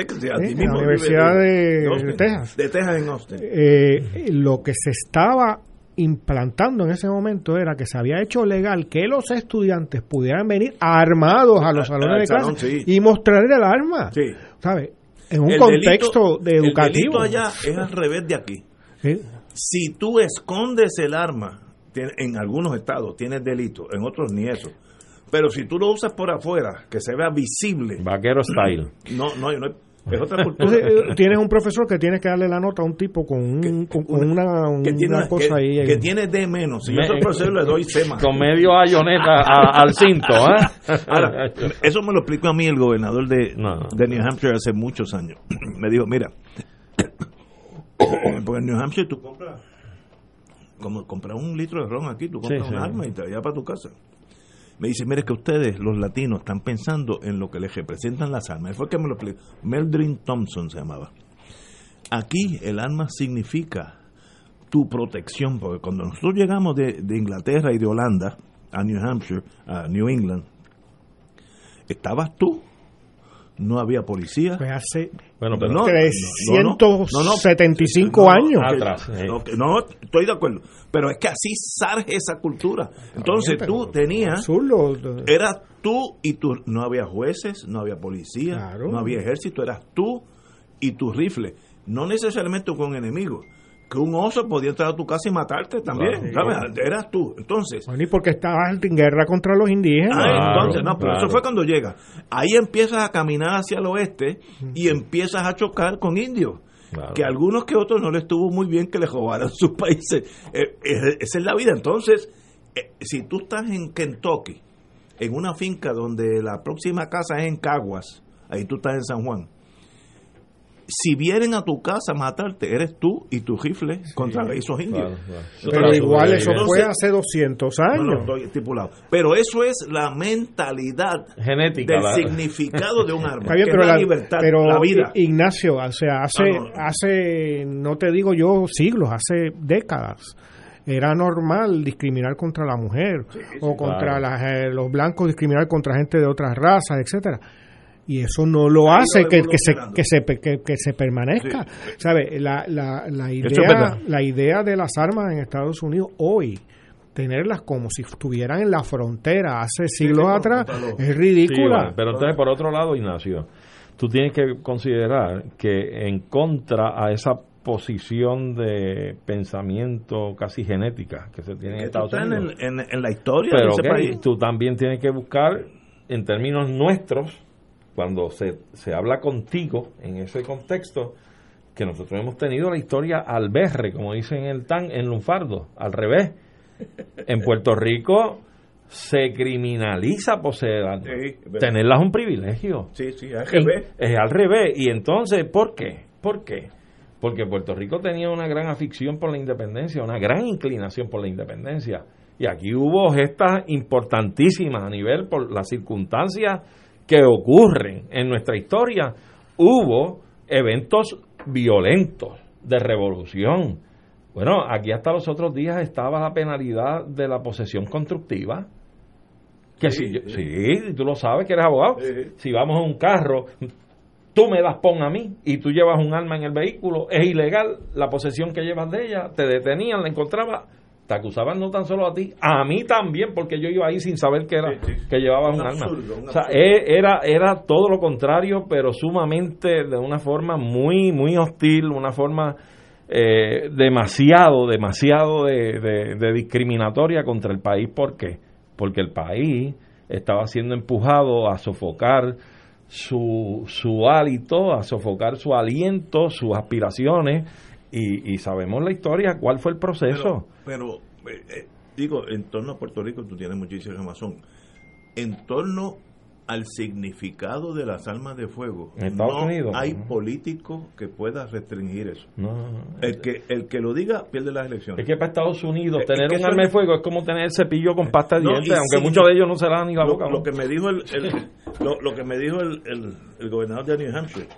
en la Universidad de, Texas. De Texas en Austin. Eh, lo que se estaba implantando en ese momento era que se había hecho legal que los estudiantes pudieran venir armados a los salones de clase y mostrar el arma. Sí. ¿Sabes? En un contexto de educativo. El allá es al revés de aquí. ¿Sí? Si tú escondes el arma, en algunos estados tienes delito, en otros ni eso. Pero si tú lo usas por afuera, que se vea visible. Vaquero style. No, no, no Es otra cultura. Entonces, eh, tienes un profesor que tiene que darle la nota a un tipo con, un, con, con una, que tiene, una cosa que, ahí. que tiene D menos. Si yo Me- soy profesor, le doy C más. Con medio ayoneta a- al cinto, ¿eh? Ahora, eso me lo explicó a mí el gobernador de, No, no. de New Hampshire hace muchos años. Me dijo, mira, porque en New Hampshire tú compras, como compras un litro de ron aquí, tú compras Sí, un sí. arma y te llevas para tu casa. Me dice, mire que ustedes, los latinos, están pensando en lo que les representan las armas. Fue que me lo explicó. Meldrin Thompson se llamaba. Aquí el arma significa tu protección, porque cuando nosotros llegamos de, de Inglaterra y de Holanda a New Hampshire, a New England, estabas tú, no había policía. Pues hace Bueno, pero No, 375 no, no, años. Atrás, no, estoy de acuerdo. Pero es que así surge esa cultura. Entonces tú tenías, Absurdo. eras tú y tú, no había jueces, no había policía, Claro. no había ejército, eras tú y tu rifle. No necesariamente con enemigos. Que un oso podía entrar a tu casa y matarte también. Claro. ¿sabes? Eras tú. Entonces, Bueno, y porque estabas en guerra contra los indígenas. Ah, Claro, entonces, no, pero claro. eso fue cuando llega. Ahí empiezas a caminar hacia el oeste y empiezas a chocar con indios. Claro. Que a algunos que otros no les estuvo muy bien que les robaran sus países. Eh, eh, esa es la vida. Entonces, eh, si tú estás en Kentucky, en una finca donde la próxima casa es en Caguas, ahí tú estás en San Juan. Si vienen a tu casa a matarte, eres tú y tu rifle contra esos indios. Claro, claro. Eso Pero igual eso fue hace 200 no, años. no, estoy estipulado. Pero eso es la mentalidad Genética. del la- significado de un arma. Está bien, que pero, es la, la, libertad, pero la vida. Ignacio, o sea, hace, no, no. hace, no te digo yo siglos, hace décadas, era normal discriminar contra la mujer o contra claro. las, eh, los blancos, discriminar contra gente de otras razas, etcétera. Y eso no lo hace que, que, se, que, se, que, que se permanezca. ¿Sabe? La, la, la, idea, la idea de las armas en Estados Unidos hoy, tenerlas como si estuvieran en la frontera hace siglos sí, atrás, es Sí, ridícula. bueno, pero entonces, por otro lado, Ignacio, tú tienes que considerar que en contra a esa posición de pensamiento casi genética que se tiene en Estados en, Unidos, en- en la historia pero de ese ok, país. tú también tienes que buscar en términos nuestros, cuando se, se habla contigo en ese contexto, que nosotros hemos tenido la historia al berre, como dicen en el TAN, en lunfardo, al revés. En Puerto Rico se criminaliza poseer armas. Sí. Tenerlas es un privilegio. Sí, sí, al revés. Es al revés. Y entonces, ¿por qué? ¿Por qué? Porque Puerto Rico tenía una gran afición por la independencia, una gran inclinación por la independencia. Y aquí hubo gestas importantísimas a nivel por las circunstancias que ocurren en nuestra historia. Hubo eventos violentos de revolución. Bueno, aquí hasta los otros días estaba la penalidad de la posesión constructiva. Que si yo- sí, tú lo sabes que eres abogado. Sí. Si vamos en un carro, tú me das pon a mí y tú llevas un arma en el vehículo, es ilegal la posesión que llevas de ella, te detenían, la encontraban, te acusaban no tan solo a ti, a mí también, porque yo iba ahí sin saber que era Sí, sí. que llevabas Un un, arma. absurdo, un o sea, absurdo. e- era era todo lo contrario, pero sumamente de una forma muy muy hostil, una forma eh, demasiado, demasiado de, de- de discriminatoria contra el país. ¿Por qué? Porque el país estaba siendo empujado a sofocar su, su hálito, a sofocar su aliento, sus aspiraciones, y, y sabemos la historia, cuál fue el proceso. Pero, pero, eh, eh, digo, en torno a Puerto Rico tú tienes muchísima razón. En torno al significado de las armas de fuego, En Estados no Unidos, hay ¿no? político que pueda restringir eso. No. El que, el que lo diga pierde las elecciones. Es que para Estados Unidos Es tener que un arma de fuego es como tener el cepillo con pasta de dientes, aunque sí, muchos de ellos no se lavan ni la lo, boca. lo que me dijo el, el- lo, lo que me dijo el, el- el gobernador de New Hampshire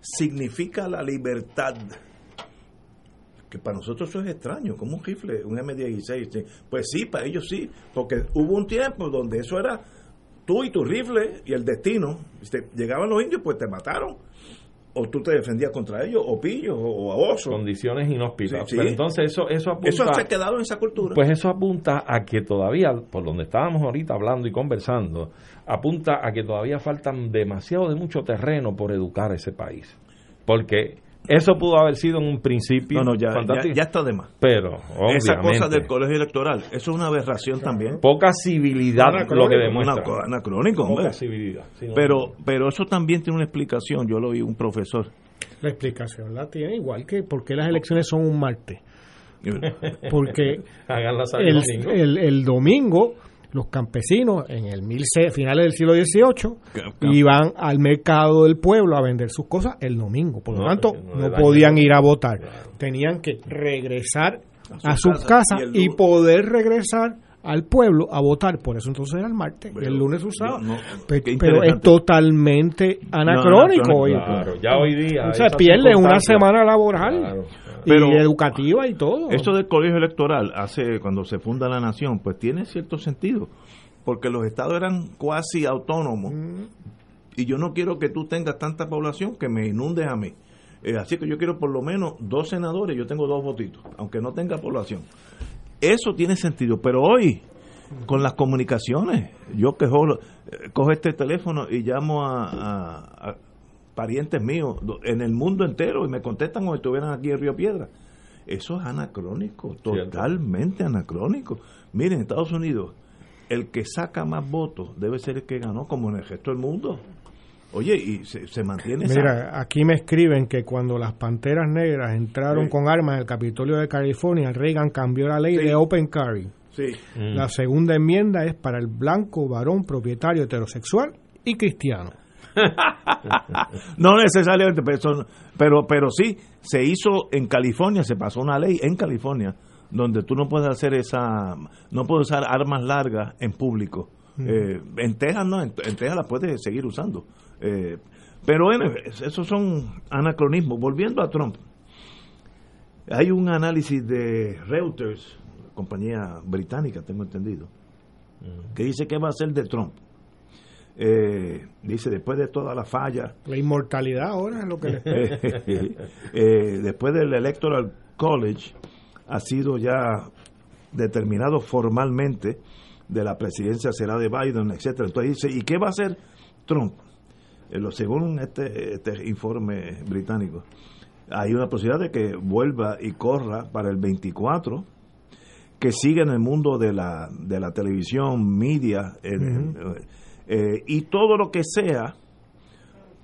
significa la libertad que para nosotros eso es extraño como un rifle un M16 sí. pues sí para ellos sí porque hubo un tiempo donde eso era tú y tu rifle y el destino Este, llegaban los indios pues te mataron o tú te defendías contra ellos o pillos o, o a osos Condiciones inhóspitas. Sí, sí. Pero entonces eso, eso apunta... eso se ha quedado en esa cultura Pues eso apunta a que todavía, por donde estábamos ahorita hablando y conversando, apunta a que todavía faltan demasiado de mucho terreno por educar a ese país. Porque Eso pudo haber sido en un principio No, no, ya, ya, fantástico. ya está de más. Pero, Esa cosa obviamente, del colegio electoral, eso es una aberración también. poca civilidad lo que demuestra. Anacrónico, hombre. Poca civilidad. sí, no. Pero, pero eso también tiene una explicación. Yo lo oí un profesor. La explicación la tiene igual que por qué las elecciones son un martes. Porque Hagan la el, el, el domingo los campesinos en el mil finales del siglo XVIII iban al mercado del pueblo a vender sus cosas el domingo. Por lo No, tanto, no podían ir a votar. Tenían que regresar a, su sus casa, casas y poder regresar al pueblo a votar. Por eso entonces era el martes. Pero el lunes usaba. no- pero es totalmente anacrónico. hoy. Claro, ya hoy día. O sea, pierde una semana laboral Claro, y educativa y todo. Esto del colegio electoral, hace cuando se funda la nación, pues tiene cierto sentido. Porque los estados eran cuasi autónomos. Y yo no quiero que tú tengas tanta población que me inundes a mí. Eh, así que yo quiero por lo menos dos senadores, yo tengo dos votitos, aunque no tenga población. Eso tiene sentido, pero hoy, con las comunicaciones, yo que eh, cojo este teléfono y llamo a, a- a parientes míos en el mundo entero y me contestan como si estuvieran aquí en Río Piedra. Eso es anacrónico, Cierto. totalmente anacrónico. Miren, en Estados Unidos, el que saca más votos debe ser el que ganó, como en el resto del mundo. Oye, y se, se mantiene esa- Mira, aquí me escriben que cuando las panteras negras entraron Sí. con armas en el Capitolio de California, Reagan cambió la ley de Open Carry. Sí. Mm. La segunda enmienda es para el blanco varón propietario heterosexual y cristiano. No necesariamente, pero, pero, pero sí, se hizo en California, se pasó una ley en California donde tú no puedes hacer esa, no puedes usar armas largas en público. Eh, en Texas no, en, en Texas las puedes seguir usando. Eh, pero bueno, esos son anacronismos. Volviendo a Trump, hay un análisis de Reuters, compañía británica, tengo entendido, que dice que va a ser de Trump. Eh, dice, después de toda la falla, La inmortalidad ahora es lo que eh, después del Electoral College ha sido ya determinado formalmente de la presidencia será de Biden, etcétera. Entonces dice, ¿y qué va a hacer Trump? Eh, lo- según este, este informe británico, hay una posibilidad de que vuelva y corra para el 24, que siga en el mundo de la, de la televisión, media, en- eh, y todo lo que sea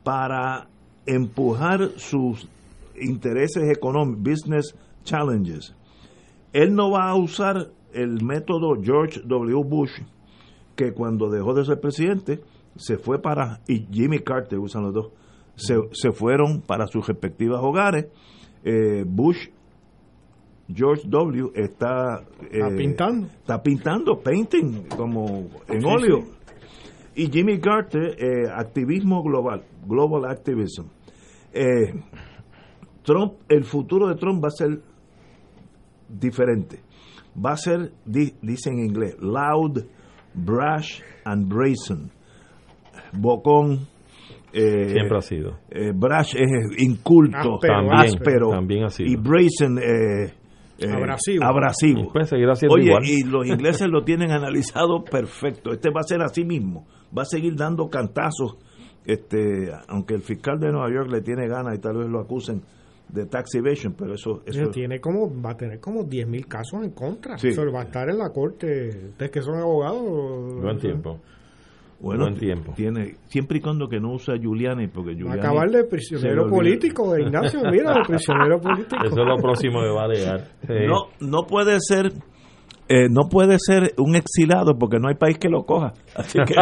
para empujar sus intereses económicos, business challenges. Él no va a usar el método George W. Bush, que cuando dejó de ser presidente, se fue para, y Jimmy Carter usan los dos, se, se fueron para sus respectivos hogares. Eh, Bush, George W. está, Está eh, pintando. Está pintando, painting, como en óleo. Y Jimmy Carter, eh, activismo global, global activism. Eh, Trump, el futuro de Trump va a ser diferente. Va a ser, di- dice en inglés, loud, brash and brazen. Bocón. eh, Siempre ha sido. eh, brash es inculto, Áspero, También, áspero, también ha sido. y brazen eh, eh, Abrasivo. abrasivo. Pues seguirá siendo Oye, igual. y los ingleses lo tienen analizado perfecto. Este va a ser así mismo. Va a seguir dando cantazos. Este, aunque el fiscal de Nueva York le tiene ganas y tal vez lo acusen de tax evasion, pero eso, eso tiene como, va a tener como 10.000 casos en contra. Sí. Eso va a estar en la corte. Ustedes que son abogados. Buen tiempo. bueno, buen tiempo. tiene siempre y cuando que no usa Giuliani, porque Va a Giuliani acabar de prisionero político, Ignacio. Mira, de prisionero político. Eso es lo próximo que va a llegar. Sí. no no puede ser eh, no puede ser un exilado porque no hay país que lo coja. Así que,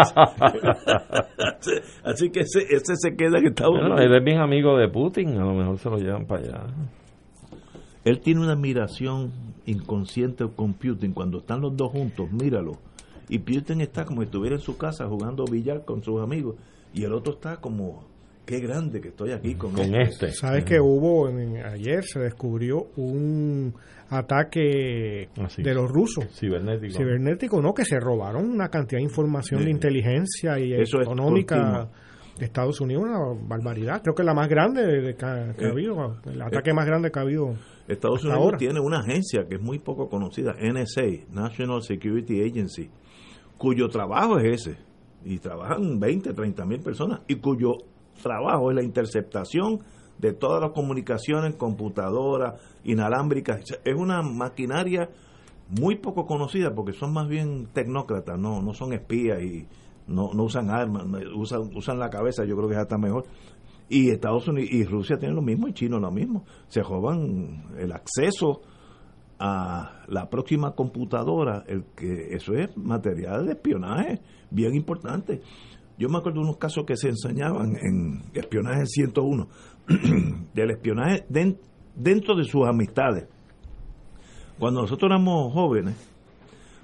así que ese, ese se queda en Estados Bueno, Unidos. él es bien amigo de Putin, a lo mejor se lo llevan para allá. Él tiene una admiración inconsciente con Putin. Cuando están los dos juntos, míralo. Y Putin está como si estuviera en su casa jugando billar con sus amigos. Y el otro está como, qué grande que estoy aquí con, Con este. Sabes que hubo en- ayer se descubrió un ataque Ah, sí. de los rusos Cibernético. cibernético, no que se robaron una cantidad de información de inteligencia y Eso es económica de Estados Unidos, una barbaridad. Creo que la más grande de que, ha- que ha Eh, habido, el ataque más grande que ha habido. Estados hasta Unidos ahora. tiene una agencia que es muy poco conocida, NSA, National Security Agency, cuyo trabajo es ese. Y trabajan 20, 30 mil personas. Y cuyo trabajo es la interceptación de todas las comunicaciones, computadoras, inalámbricas. Es una maquinaria muy poco conocida porque son más bien tecnócratas, no, no son espías y no, no usan armas, usan, usan la cabeza, yo creo que es hasta mejor. Y Estados Unidos y Rusia tienen lo mismo y China lo mismo. Se roban el acceso a la próxima computadora, el que eso es material de espionaje bien importante. Yo me acuerdo de unos casos que se enseñaban en espionaje 101, del espionaje dentro de sus amistades. Cuando nosotros éramos jóvenes,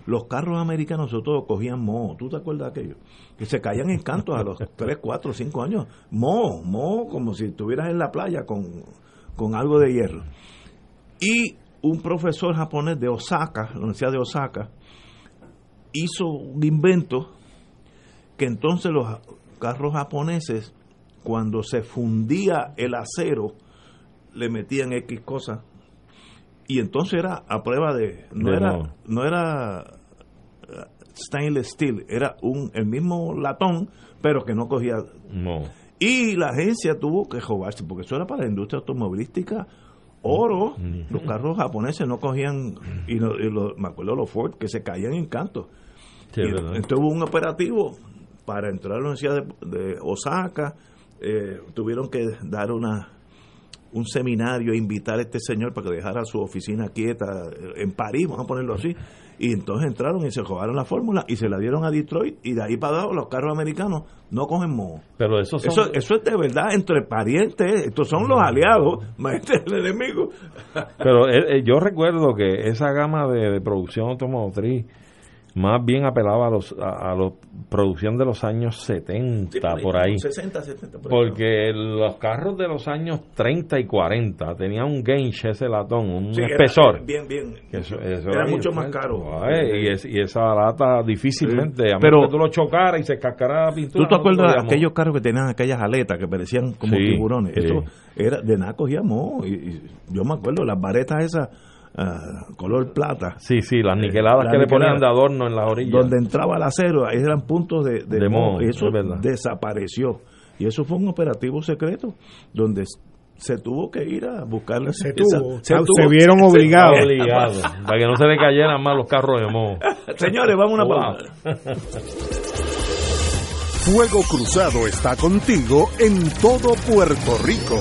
los carros americanos nosotros cogían moho. ¿Tú te acuerdas de aquello? Que se caían en cantos a los 3, 4, 5 años. Moho, moho, como si estuvieras en la playa con, con algo de hierro. Y un profesor japonés de Osaka, la Universidad de Osaka, hizo un invento que entonces los carros japoneses, cuando se fundía el acero, le metían X cosas. Y entonces era a prueba de. No era, no. era uh, stainless steel, era un el mismo latón, pero que no cogía. No. Y la agencia tuvo que robarse, porque eso era para la industria automovilística oro. Los carros japoneses no cogían, y, me acuerdo los Ford, que se caían en canto. entonces hubo un operativo para entrar a la Universidad de, Osaka, eh, tuvieron que dar una un seminario, e invitar a este señor para que dejara su oficina quieta eh, en París, vamos a ponerlo así. Y entonces entraron y se jugaron la fórmula y se la dieron a Detroit y de ahí para abajo los carros americanos no cogen moho. Pero eso, eso, eso es de verdad entre parientes, estos son los aliados, más el enemigo. Pero eh, yo recuerdo que esa gama de producción automotriz más bien apelaba a los a, la producción de los años 70 por ahí, 60, 70 porque los carros de los años 30 y 40 tenían un gauge ese latón un espesor. bien bien. Eso, era, mucho más caro. y, esa lata difícilmente a pero tú lo chocara y se cascara la pintura tú te acuerdas de aquellos carros que tenían aquellas aletas que parecían como tiburones eso era de nada cogíamos y, y yo me acuerdo las varetas esas uh, color plata. Sí, sí, las niqueladas que le ponían de adorno en la orilla. Donde entraba el acero, ahí eran puntos de, de, y eso desapareció. Y eso fue un operativo secreto donde se tuvo que ir a buscarle. Se, tuvo, se, vieron obligados. para que no se le cayeran más los carros de moho. Señores, vamos a una Fuego Cruzado está contigo en todo Puerto Rico.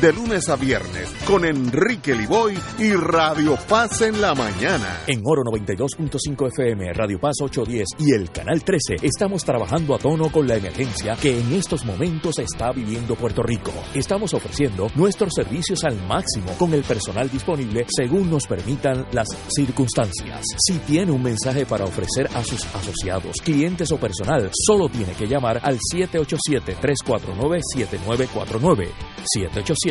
de lunes a viernes con Enrique Liboy y Radio Paz en la mañana. En Oro 92.5 FM, Radio Paz 810 y el Canal 13 estamos trabajando a tono con la emergencia que en estos momentos está viviendo Puerto Rico. Estamos ofreciendo nuestros servicios al máximo con el personal disponible según nos permitan las circunstancias. Si tiene un mensaje para ofrecer a sus asociados, clientes o personal, solo tiene que llamar al 787 349 7949 787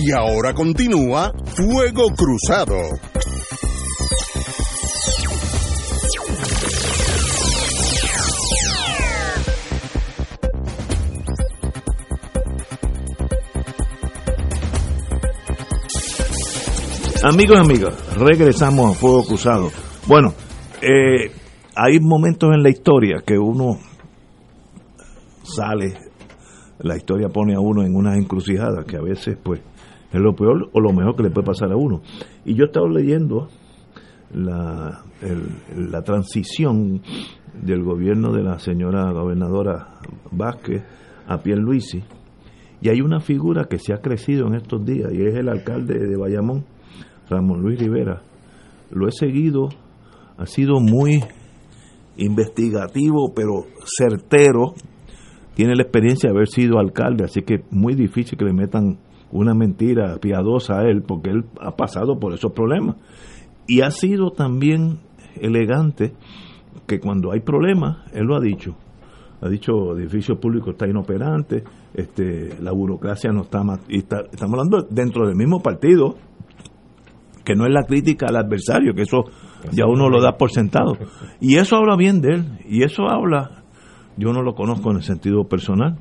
Y ahora continúa Fuego Cruzado. Amigos y amigas, regresamos a Fuego Cruzado. Bueno, eh, hay momentos en la historia que uno sale, la historia pone a uno en unas encrucijadas que a veces pues es lo peor o lo mejor que le puede pasar a uno. Y yo estaba leyendo la, la transición del gobierno de la señora gobernadora Vázquez a Pierluisi y hay una figura que se ha crecido en estos días y es el alcalde de Bayamón, Ramón Luis Rivera. Lo he seguido, ha sido muy investigativo, pero certero. Tiene la experiencia de haber sido alcalde, así que muy difícil que le metan una mentira piadosa a él, porque él ha pasado por esos problemas. Y ha sido también elegante que cuando hay problemas, él lo ha dicho, ha dicho edificio público está inoperante, este, la burocracia no está, más, y estamos hablando dentro del mismo partido, que no es la crítica al adversario, que eso ya uno lo da por sentado. Y eso habla bien de él, y eso habla, yo no lo conozco en el sentido personal,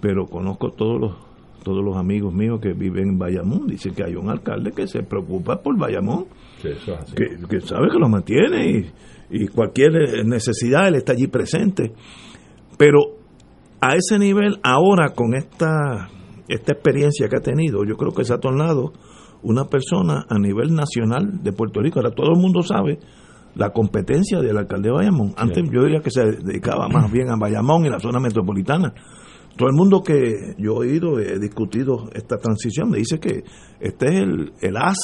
pero conozco todos los todos los amigos míos que viven en Bayamón, dicen que hay un alcalde que se preocupa por Bayamón, que, que, sabe que lo mantiene y, y cualquier necesidad él está allí presente. Pero a ese nivel, ahora con esta, esta experiencia que ha tenido, yo creo que se ha tornado una persona a nivel nacional de Puerto Rico. Ahora todo el mundo sabe la competencia del alcalde de Bayamón. Antes yo diría que se dedicaba más bien a Bayamón y la zona metropolitana. Todo el mundo que yo he oído, he discutido esta transición, me dice que este es el, el as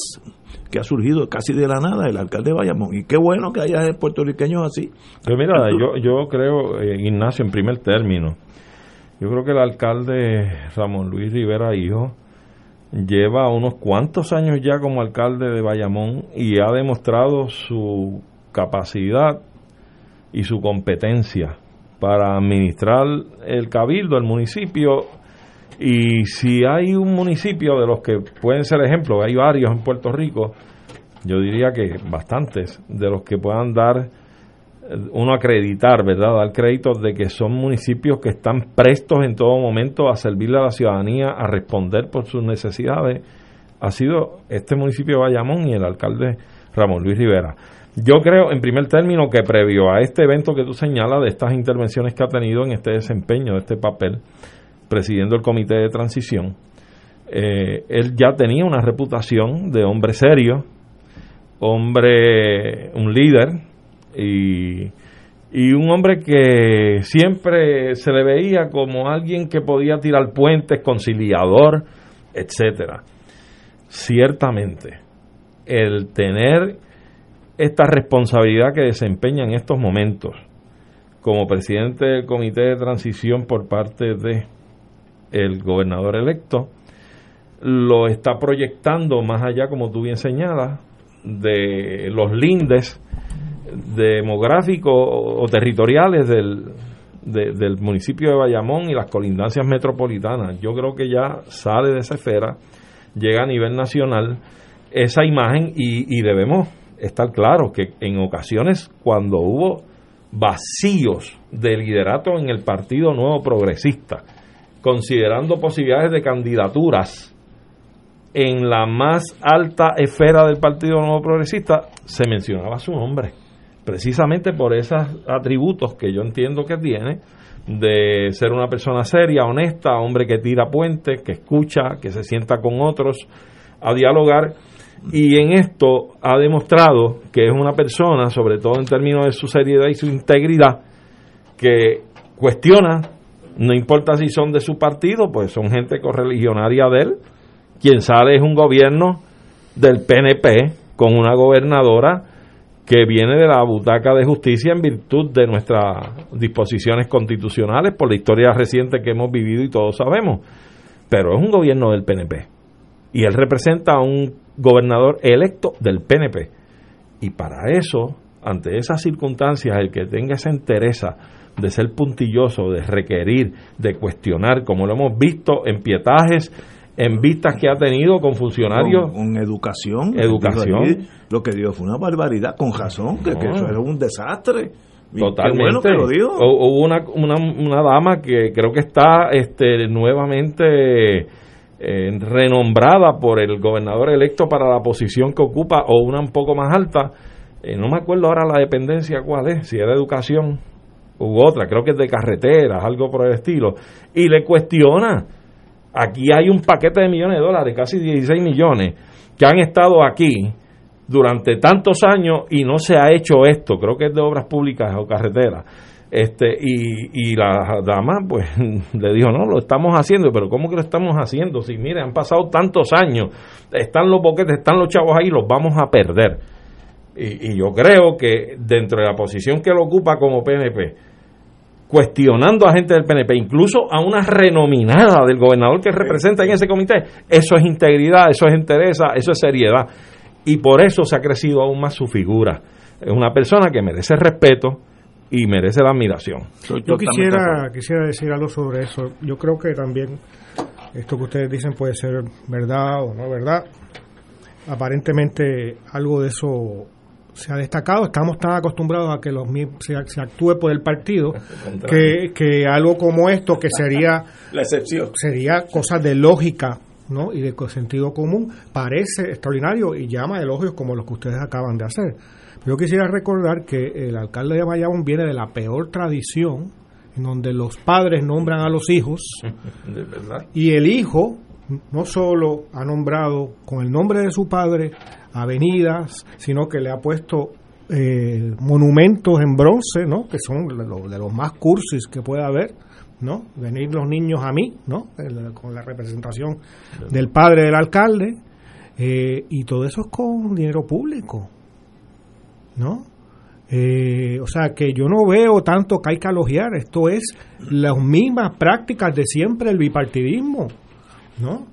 que ha surgido casi de la nada, el alcalde de Bayamón. Y qué bueno que haya puertorriqueños así. Pero mira, yo, yo creo, eh, Ignacio, en primer término, yo creo que el alcalde Ramón Luis Rivera Hijo lleva unos cuantos años ya como alcalde de Bayamón y ha demostrado su capacidad y su competencia para administrar el cabildo, el municipio. Y si hay un municipio de los que pueden ser ejemplos, hay varios en Puerto Rico, yo diría que bastantes, de los que puedan dar eh, uno acreditar, ¿verdad? Dar créditos de que son municipios que están prestos en todo momento a servirle a la ciudadanía, a responder por sus necesidades, ha sido este municipio de Bayamón y el alcalde Ramón Luis Rivera. Yo creo, en primer término, que previo a este evento que tú señalas, de estas intervenciones que ha tenido en este desempeño, de este papel, presidiendo el comité de transición, eh, él ya tenía una reputación de hombre serio, hombre, un líder y, y un hombre que siempre se le veía como alguien que podía tirar puentes, conciliador, etcétera. Ciertamente, el tener esta responsabilidad que desempeña en estos momentos como presidente del comité de transición por parte de el gobernador electo lo está proyectando más allá como tú bien señalas de los lindes demográficos o territoriales del, del municipio de Bayamón y las colindancias metropolitanas. Yo creo que ya sale de esa esfera, llega a nivel nacional esa imagen y, y debemos estar claro que en ocasiones cuando hubo vacíos de liderato en el Partido Nuevo Progresista, considerando posibilidades de candidaturas en la más alta esfera del Partido Nuevo Progresista, se mencionaba su nombre, precisamente por esos atributos que yo entiendo que tiene de ser una persona seria, honesta, hombre que tira puentes, que escucha, que se sienta con otros a dialogar y en esto ha demostrado que es una persona, sobre todo en términos de su seriedad y su integridad, que cuestiona, no importa si son de su partido, pues son gente correligionaria de él, quien sale es un gobierno del PNP con una gobernadora que viene de la butaca de justicia en virtud de nuestras disposiciones constitucionales por la historia reciente que hemos vivido y todos sabemos. Pero es un gobierno del PNP. Y él representa a un gobernador electo del PNP. Y para eso, ante esas circunstancias, el que tenga esa interesa de ser puntilloso, de requerir, de cuestionar, como lo hemos visto en pietajes, en vistas que ha tenido con funcionarios. Con, educación. Educación. lo que dio fue una barbaridad, con razón, que, eso era un desastre. Totalmente. lo Hubo una, una, una, dama que creo que está este, nuevamente eh, renombrada por el gobernador electo para la posición que ocupa o una un poco más alta. Eh, no me acuerdo ahora la dependencia cuál es, si es de educación u otra, creo que es de carreteras, algo por el estilo, y le cuestiona. Aquí hay un paquete de millones de dólares, casi 16 millones, que han estado aquí durante tantos años y no se ha hecho esto, creo que es de obras públicas o carreteras. Este, y, y la dama pues le dijo, no, lo estamos haciendo, pero ¿cómo que lo estamos haciendo? Si mire, han pasado tantos años, están los boquetes, están los chavos ahí, los vamos a perder. Y, y yo creo que dentro de la posición que lo ocupa como PNP, cuestionando a gente del PNP, incluso a una renominada del gobernador que representa en ese comité, eso es integridad, eso es interés, eso es seriedad. Y por eso se ha crecido aún más su figura. Es una persona que merece respeto, y merece la admiración. Yo quisiera, quisiera decir algo sobre eso. Yo creo que también esto que ustedes dicen puede ser verdad o no verdad. Aparentemente algo de eso se ha destacado. Estamos tan acostumbrados a que los se, se actúe por el partido que, que algo como esto, que sería la excepción, sería cosas de lógica ¿no? y de sentido común, parece extraordinario y llama elogios como los que ustedes acaban de hacer. Yo quisiera recordar que el alcalde de Bayamón viene de la peor tradición, en donde los padres nombran a los hijos y el hijo no solo ha nombrado con el nombre de su padre avenidas, sino que le ha puesto eh, monumentos en bronce, ¿no? Que son de los más cursis que puede haber, ¿no? Venir los niños a mí, ¿no? Con la representación del padre del alcalde, eh, y todo eso es con dinero público. ¿No? Eh, o sea que yo no veo tanto que hay que alogiar, esto es las mismas prácticas de siempre el bipartidismo, ¿no?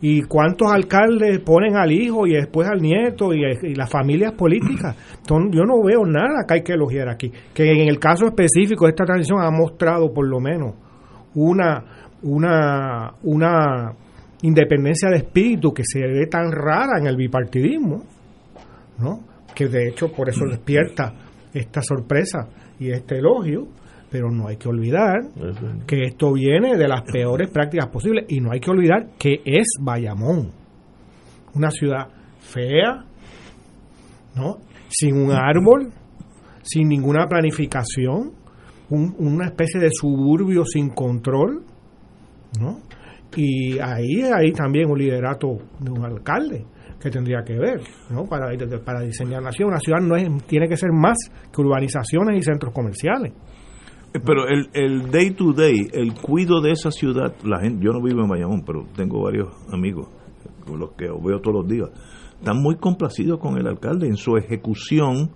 Y cuántos alcaldes ponen al hijo y después al nieto y, las familias políticas. Entonces, yo no veo nada que hay que elogiar aquí. Que en el caso específico esta transición ha mostrado por lo menos una, una, una independencia de espíritu que se ve tan rara en el bipartidismo, ¿no? Que de hecho por eso despierta esta sorpresa y este elogio, pero no hay que olvidar que esto viene de las peores prácticas posibles y no hay que olvidar que es Bayamón, una ciudad fea, ¿no? Sin un árbol, sin ninguna planificación, una especie de suburbio sin control, ¿no? Y ahí hay también un liderato de un alcalde que tendría que ver ¿no? para, para diseñar la ciudad. Una ciudad no es, tiene que ser más que urbanizaciones y centros comerciales. Eh, pero el, el day to day, el cuido de esa ciudad, la gente, yo no vivo en Bayamón, pero tengo varios amigos con los que veo todos los días, están muy complacidos con el alcalde en su ejecución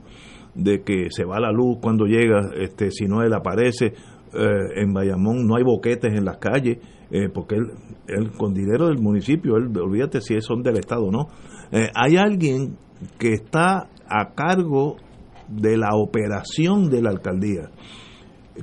de que se va la luz cuando llega, este, si no él aparece, eh, en Bayamón no hay boquetes en las calles, eh, porque él, él, con dinero del municipio, él, olvídate si son del Estado o no, eh, hay alguien que está a cargo de la operación de la alcaldía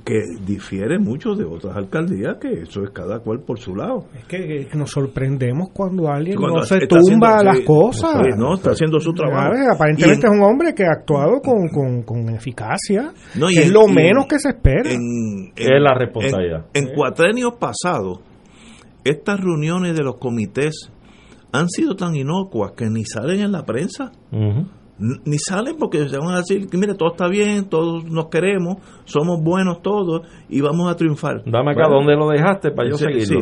que difiere mucho de otras alcaldías, que eso es cada cual por su lado. Es que, nos sorprendemos cuando alguien no se tumba las cosas. no, está haciendo su trabajo. aparentemente es un hombre que ha actuado con, con, eficacia, es lo menos que se espera. es la responsabilidad. En, cuatrenios pasados, estas reuniones de los comités han sido tan inocuas que ni salen en la prensa. Ni salen porque se van a decir que mire todo está bien todos nos queremos somos buenos todos y vamos a triunfar dame acá dónde lo dejaste para yo seguirlo.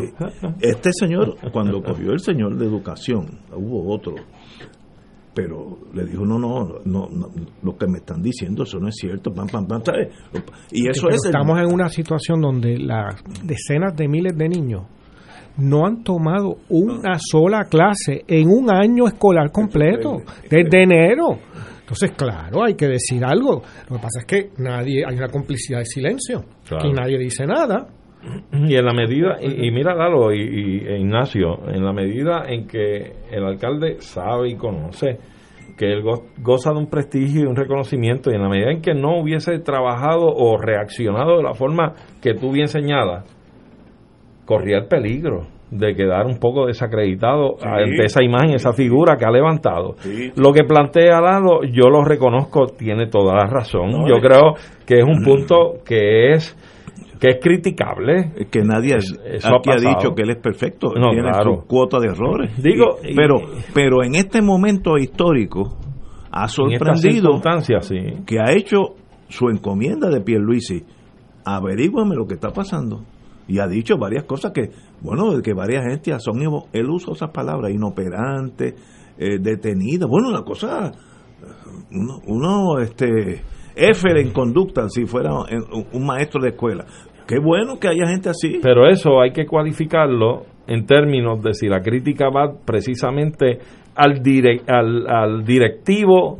este señor cuando cogió el señor de educación hubo otro pero le dijo no no no, lo que me están diciendo eso no es cierto pam, pam, pam, y eso es estamos en una situación donde las decenas de miles de niños no han tomado una sola clase en un año escolar completo, desde enero. Entonces, claro, hay que decir algo. Lo que pasa es que nadie, hay una complicidad de silencio, que nadie dice nada. Y en la medida, y, mira Lalo y, e Ignacio, en la medida en que el alcalde sabe y conoce que él goza de un prestigio y un reconocimiento, y en la medida en que no hubiese trabajado o reaccionado de la forma que tú bien señalas, corría el peligro de quedar un poco desacreditado ante esa imagen, esa figura que ha levantado. Lo que plantea Lalo, yo lo reconozco, tiene toda la razón. yo creo que es un punto que es que es criticable. Que nadie aquí ha, dicho que él es perfecto, tiene su cuota de errores. Digo, pero, pero en este momento histórico ha sorprendido que ha hecho su encomienda de Pierluisi. Averígüame lo que está pasando. Y ha dicho varias cosas que, bueno, que varias gente son, él usa esas palabras, inoperante, eh, detenida. Bueno, una cosa, uno, uno este, Éfer en conducta, si fuera un maestro de escuela. Qué bueno que haya gente así. Pero eso hay que cualificarlo en términos de si la crítica va precisamente al, al, directivo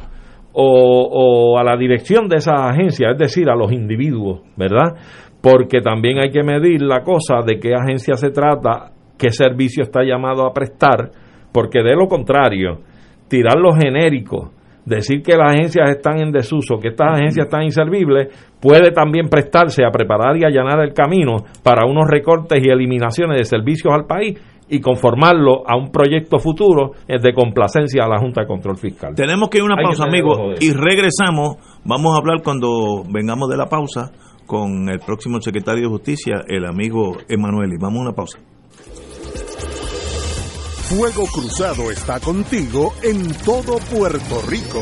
o, o, a la dirección de esa agencia, es decir, a los individuos, ¿verdad? Porque también hay que medir la cosa de qué agencia se trata, qué servicio está llamado a prestar, porque de lo contrario, tirar los genéricos decir que las agencias están en desuso, que estas agencias están inservibles, puede también prestarse a preparar y allanar el camino para unos recortes y eliminaciones de servicios al país y conformarlo a un proyecto futuro de complacencia a la Junta de Control Fiscal. Tenemos que ir a una pausa, amigos, y regresamos. Vamos a hablar cuando vengamos de la pausa con el próximo secretario de Justicia, el amigo Emanuel. Y vamos a una pausa. Fuego Cruzado está contigo en todo Puerto Rico.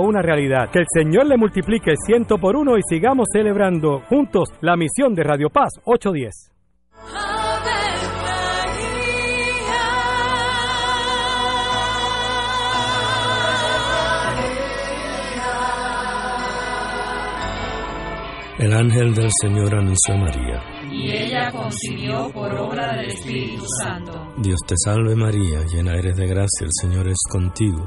una realidad. Que el Señor le multiplique ciento por uno y sigamos celebrando juntos la misión de Radio Paz 810. El ángel del Señor anunció a María. Y ella concibió por obra del Espíritu Santo. Dios te salve María, llena eres de gracia, el Señor es contigo.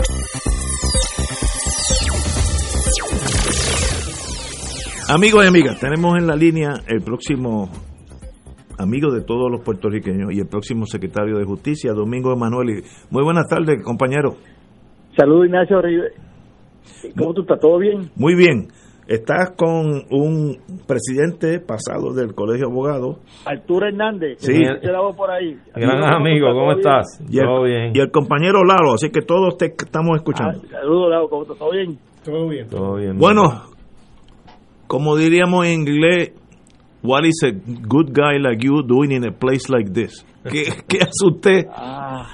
Amigos y amigas, tenemos en la línea el próximo amigo de todos los puertorriqueños y el próximo secretario de Justicia, Domingo Emanuel. Muy buenas tardes, compañero. Saludos, Ignacio Rive. ¿Cómo tú estás? ¿Todo bien? Muy bien. Estás con un presidente pasado del Colegio de Abogados. Arturo Hernández. Sí. por ahí. Gran amigo, ¿cómo estás? Y el, Todo bien. y el compañero Lalo, así que todos te estamos escuchando. Ah, saludos, Lalo. ¿Cómo estás? ¿Todo bien? Todo bien. Todo bien. Bueno, como diríamos en inglés, what is a good guy like you doing in a place like this? ¿Qué, qué hace usted Ah,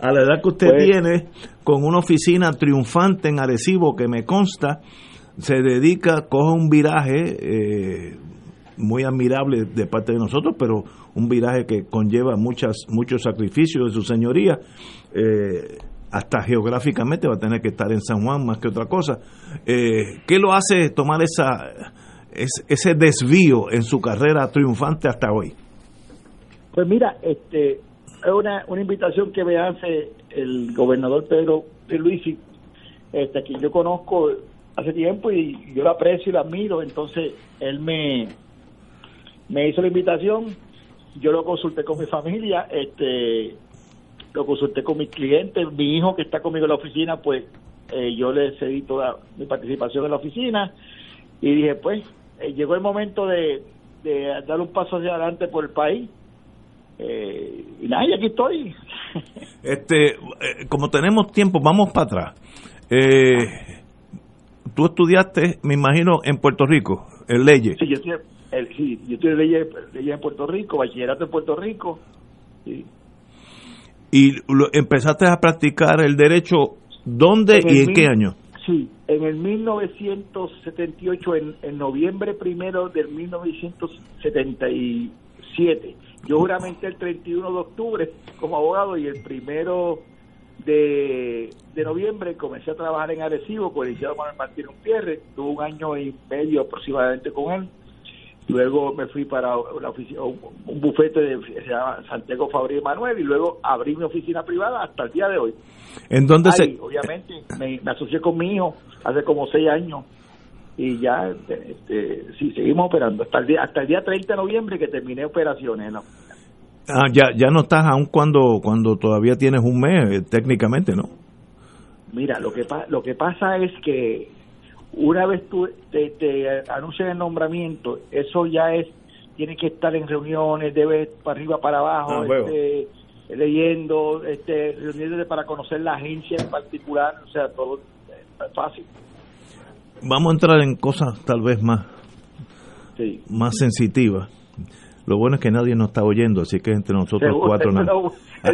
a la edad que usted Pues- tiene con una oficina triunfante en Arecibo que me consta? Se dedica, coge un viraje eh, muy admirable de parte de nosotros, pero un viraje que conlleva muchas muchos sacrificios de su señoría. eh, hasta geográficamente va a tener que estar en San Juan más que otra cosa. Eh, ¿Qué lo hace tomar esa es- ese desvío en su carrera triunfante hasta hoy? Pues mira, este es una, una invitación que me hace el gobernador Pedro Luisi, este, a quien yo conozco hace tiempo y yo lo aprecio y lo admiro. Entonces, él me, me hizo la invitación, yo lo consulté con mi familia, este lo consulté con mis clientes, mi hijo que está conmigo en la oficina, pues eh, yo le cedí toda mi participación en la oficina y dije, pues, eh, llegó el momento de, de dar un paso hacia adelante por el país. Eh, y nada, y aquí estoy. Este, eh, como tenemos tiempo, vamos para atrás. Eh, tú estudiaste, me imagino, en Puerto Rico, en leyes. Sí, yo el- sí, yo en leyes, leyes en Puerto Rico, bachillerato en Puerto Rico. sí. Y lo- empezaste a practicar el derecho, ¿dónde En y en mil- qué año? Sí, en el 1978, en, en noviembre primero del 1977. Yo juramenté el 31 de octubre como abogado y el primero de, de noviembre comencé a trabajar en Arecibo con el licenciado Manuel Martín Pierre. Tuve un año y medio aproximadamente con él. Luego me fui para una oficina, un, bufete de, se llama Santiago Fabri Manuel y luego abrí mi oficina privada hasta el día de hoy. ¿En dónde Ahí, se, obviamente, me, me asocié con mi hijo hace como seis años y ya, este, este, sí, seguimos operando hasta el día hasta el día 30 de noviembre que terminé operaciones. ¿no? ah, ya, ya no estás aún cuando, cuando todavía tienes un mes, eh, técnicamente, ¿no? Mira, lo que, lo que pasa es que una vez tú te, te anuncian el nombramiento, eso ya es, tiene que estar en reuniones, debe para arriba, para abajo, Ah, este, leyendo, este, reuniones para conocer la agencia en particular, o sea, todo es fácil. Vamos a entrar en cosas tal vez más, Sí. más sensitivas. Lo bueno es que nadie nos está oyendo, así que entre nosotros Seguro, cuatro eso, es nada.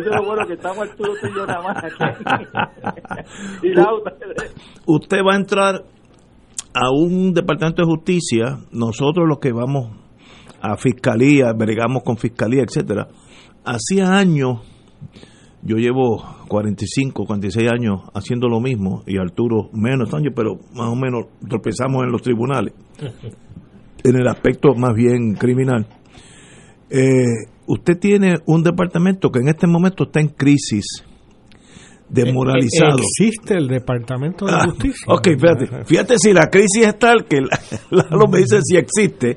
eso es lo bueno que estamos Arturo y yo nada más aquí. y la otra, usted va a entrar a un departamento de justicia, nosotros los que vamos a fiscalía, bregamos con fiscalía, etcétera. Hacía años, yo llevo 45, 46 años haciendo lo mismo y Arturo menos años, pero más o menos tropezamos en los tribunales, en el aspecto más bien criminal. Eh, usted tiene un departamento que en este momento está en crisis, desmoralizado. Existe el Departamento de Ah, Justicia. ok, fíjate, fíjate si la crisis es tal que la- Lalo me dice si existe.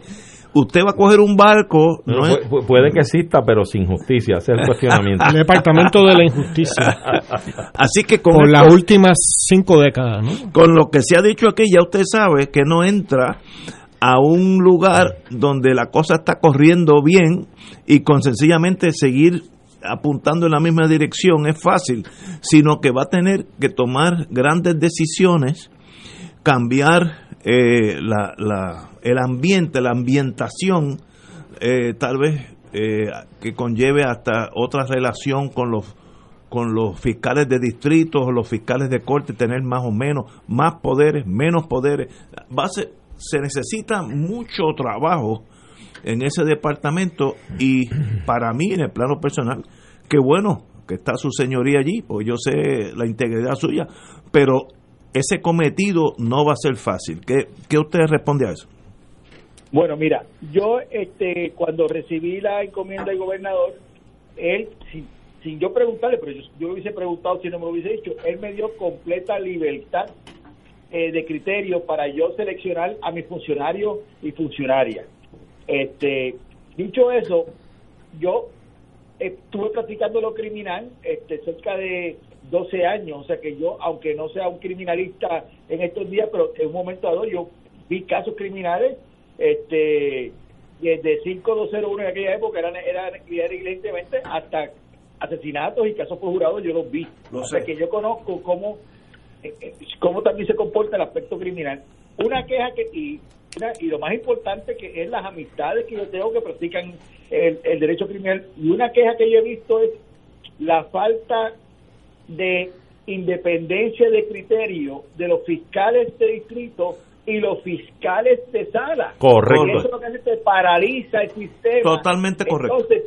Usted va a coger un barco, no, es- puede que exista, pero sin justicia. Ese es el cuestionamiento. El Departamento de la Injusticia. así que con, Por las últimas cinco décadas, ¿no? con lo que se ha dicho aquí, ya usted sabe que no entra a un lugar donde la cosa está corriendo bien y con sencillamente seguir apuntando en la misma dirección es fácil, sino que va a tener que tomar grandes decisiones, cambiar eh, la, la- el ambiente, la ambientación, eh, tal vez eh, que conlleve hasta otra relación con los con los fiscales de distritos o los fiscales de corte, tener más o menos, más poderes, menos poderes. Va a ser- se necesita mucho trabajo en ese departamento y para mí en el plano personal, qué bueno que está su señoría allí, porque yo sé la integridad suya, pero ese cometido no va a ser fácil. ¿Qué, qué usted responde a eso? Bueno, mira, yo este cuando recibí la encomienda del gobernador, él, sin, sin yo preguntarle, pero yo, yo lo hubiese preguntado si no me lo hubiese dicho, él me dio completa libertad eh, de criterio para yo seleccionar a mis funcionarios y funcionarias. Este, dicho eso, yo estuve practicando lo criminal este, cerca de 12 años, o sea que yo, aunque no sea un criminalista en estos días, pero en un momento dado yo vi casos criminales, este, desde 5201 en aquella época eran, eran, evidentemente hasta asesinatos y casos por jurados yo los vi. o sea que yo conozco cómo, eh, eh, cómo también se comporta el aspecto criminal. Una queja que, y, y lo más importante que es las amistades que yo tengo que practican el, el derecho criminal, y una queja que yo he visto es la falta de independencia de criterio de los fiscales de distrito y los fiscales de sala. Correcto. eso es lo que hace que paraliza el sistema. Totalmente correcto. Entonces,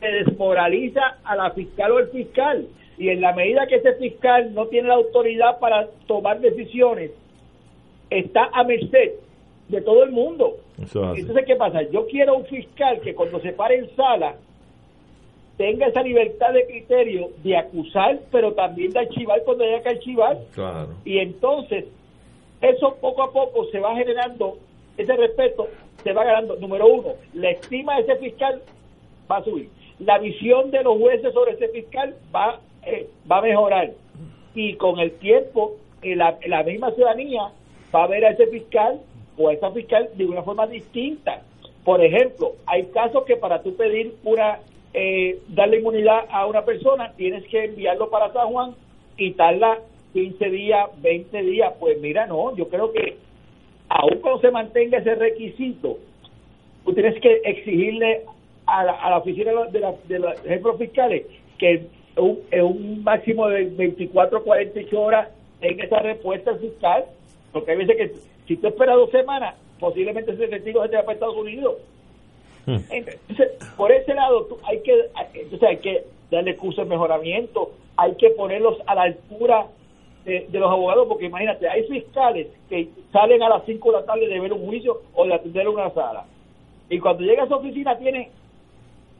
se desmoraliza a la fiscal o el fiscal. Y en la medida que ese fiscal no tiene la autoridad para tomar decisiones, está a merced de todo el mundo. Entonces, ¿qué pasa? Yo quiero un fiscal que cuando se pare en sala tenga esa libertad de criterio de acusar, pero también de archivar cuando haya que archivar. Claro. Y entonces, eso poco a poco se va generando, ese respeto se va ganando. Número uno, la estima de ese fiscal va a subir. La visión de los jueces sobre ese fiscal va, eh, va a mejorar. Y con el tiempo, eh, la, la misma ciudadanía va a ver a ese fiscal o a esa fiscal de una forma distinta. Por ejemplo, hay casos que para tú pedir una eh, darle inmunidad a una persona, tienes que enviarlo para San Juan y tarda 15 días, 20 días. Pues mira, no, yo creo que aun cuando se mantenga ese requisito, tú tienes que exigirle a la, a la oficina de, la, de los ejemplos fiscales que un, en un máximo de 24, 48 horas tenga esa respuesta fiscal, porque hay veces que si tú esperas dos semanas, posiblemente ese testigo se te va para Estados Unidos. Entonces, por ese lado, tú, hay que entonces hay que darle curso de mejoramiento, hay que ponerlos a la altura de, los abogados, porque imagínate, hay fiscales que salen a las 5 de la tarde de ver un juicio o de atender una sala. Y cuando llega a su oficina tiene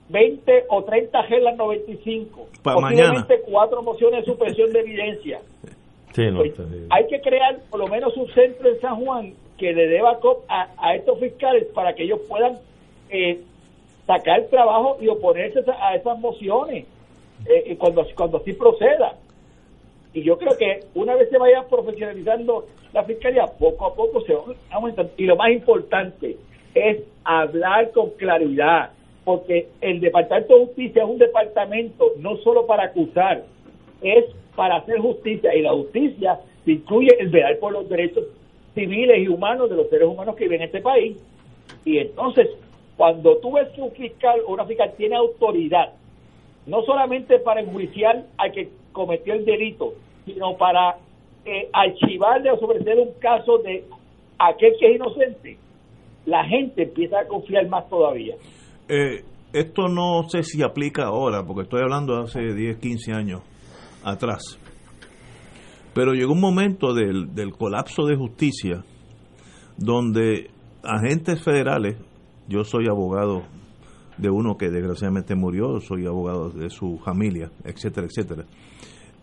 20 o 30 gelas 95, Para posiblemente cuatro mociones de supresión de evidencia. Pues, hay que crear por lo menos un centro en San Juan que le deba a, a estos fiscales para que ellos puedan eh, sacar trabajo y oponerse a esas mociones eh, cuando, cuando así proceda. Y yo creo que una vez se vaya profesionalizando la fiscalía, poco a poco se va aumentando. Y lo más importante es hablar con claridad, porque el Departamento de Justicia es un departamento no solo para acusar, es para hacer justicia. Y la justicia incluye el velar por los derechos civiles y humanos de los seres humanos que viven en este país. Y entonces cuando tú ves que un fiscal o una fiscal tiene autoridad, no solamente para enjuiciar al que cometió el delito, sino para eh, archivarle o sobreseer un caso de aquel que es inocente, la gente empieza a confiar más todavía. Eh, esto no sé si aplica ahora, porque estoy hablando de hace 10, 15 años atrás. Pero llegó un momento del, del colapso de justicia donde agentes federales yo soy abogado de uno que desgraciadamente murió, soy abogado de su familia, etcétera, etcétera.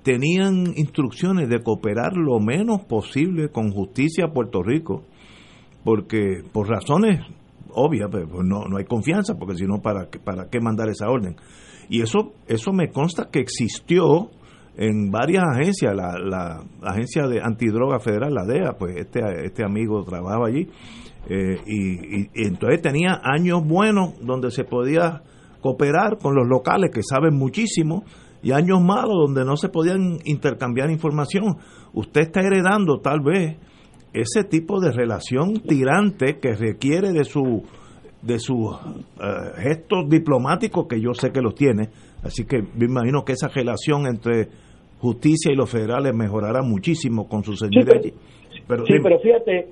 Tenían instrucciones de cooperar lo menos posible con justicia a Puerto Rico, porque por razones obvias, pues, pues no, no hay confianza, porque si no, ¿para, ¿para qué mandar esa orden? Y eso, eso me consta que existió en varias agencias, la, la agencia de antidroga federal, la DEA, pues este, este amigo trabajaba allí, eh, y, entonces tenía años buenos donde se podía cooperar con los locales que saben muchísimo y años malos donde no se podían intercambiar información. Usted está heredando tal vez ese tipo de relación tirante que requiere de su de sus eh, gestos diplomáticos que yo sé que los tiene, así que me imagino que esa relación entre justicia y los federales mejorará muchísimo con su señoría. pero, sí, pero fíjate,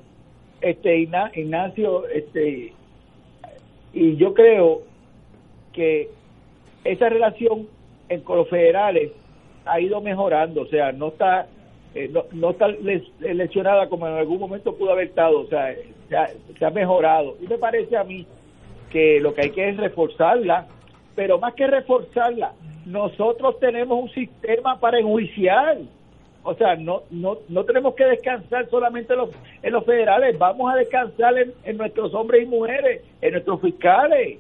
este Ignacio este y yo creo que esa relación con los federales ha ido mejorando o sea no está eh, no, no está lesionada como en algún momento pudo haber estado o sea se ha, mejorado y me parece a mí que lo que hay que es reforzarla pero más que reforzarla nosotros tenemos un sistema para enjuiciar o sea, no, no, no tenemos que descansar solamente en los, en los federales, vamos a descansar en, nuestros hombres y mujeres, en nuestros fiscales.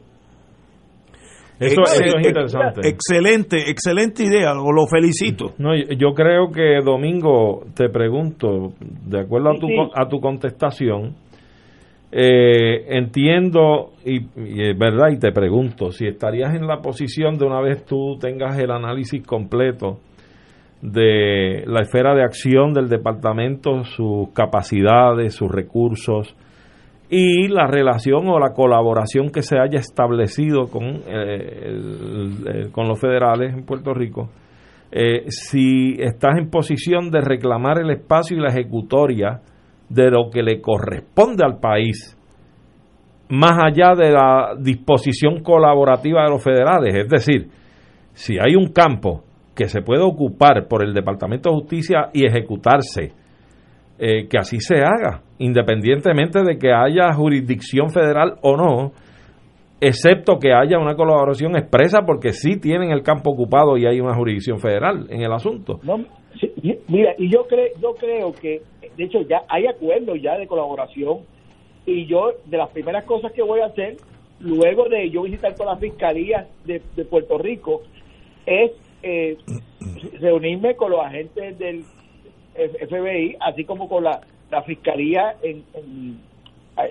Eso, es interesante. Excelente, excelente idea, lo felicito. No, yo creo que Domingo, te pregunto, de acuerdo a tu, a tu contestación, eh, entiendo y, es verdad y te pregunto si estarías en la posición de una vez tú tengas el análisis completo de la esfera de acción del departamento, sus capacidades, sus recursos y la relación o la colaboración que se haya establecido con, eh, con los federales en Puerto Rico, eh, si estás en posición de reclamar el espacio y la ejecutoria de lo que le corresponde al país, más allá de la disposición colaborativa de los federales. Es decir, si hay un campo que se puede ocupar por el Departamento de Justicia y ejecutarse, eh, que así se haga, independientemente de que haya jurisdicción federal o no, excepto que haya una colaboración expresa porque sí tienen el campo ocupado y hay una jurisdicción federal en el asunto. mira, y yo creo, yo creo que, de hecho, ya hay acuerdos ya de colaboración y yo, de las primeras cosas que voy a hacer, luego de yo visitar todas las fiscalías de, de Puerto Rico, es eh, reunirme con los agentes del FBI, así como con la, Fiscalía en,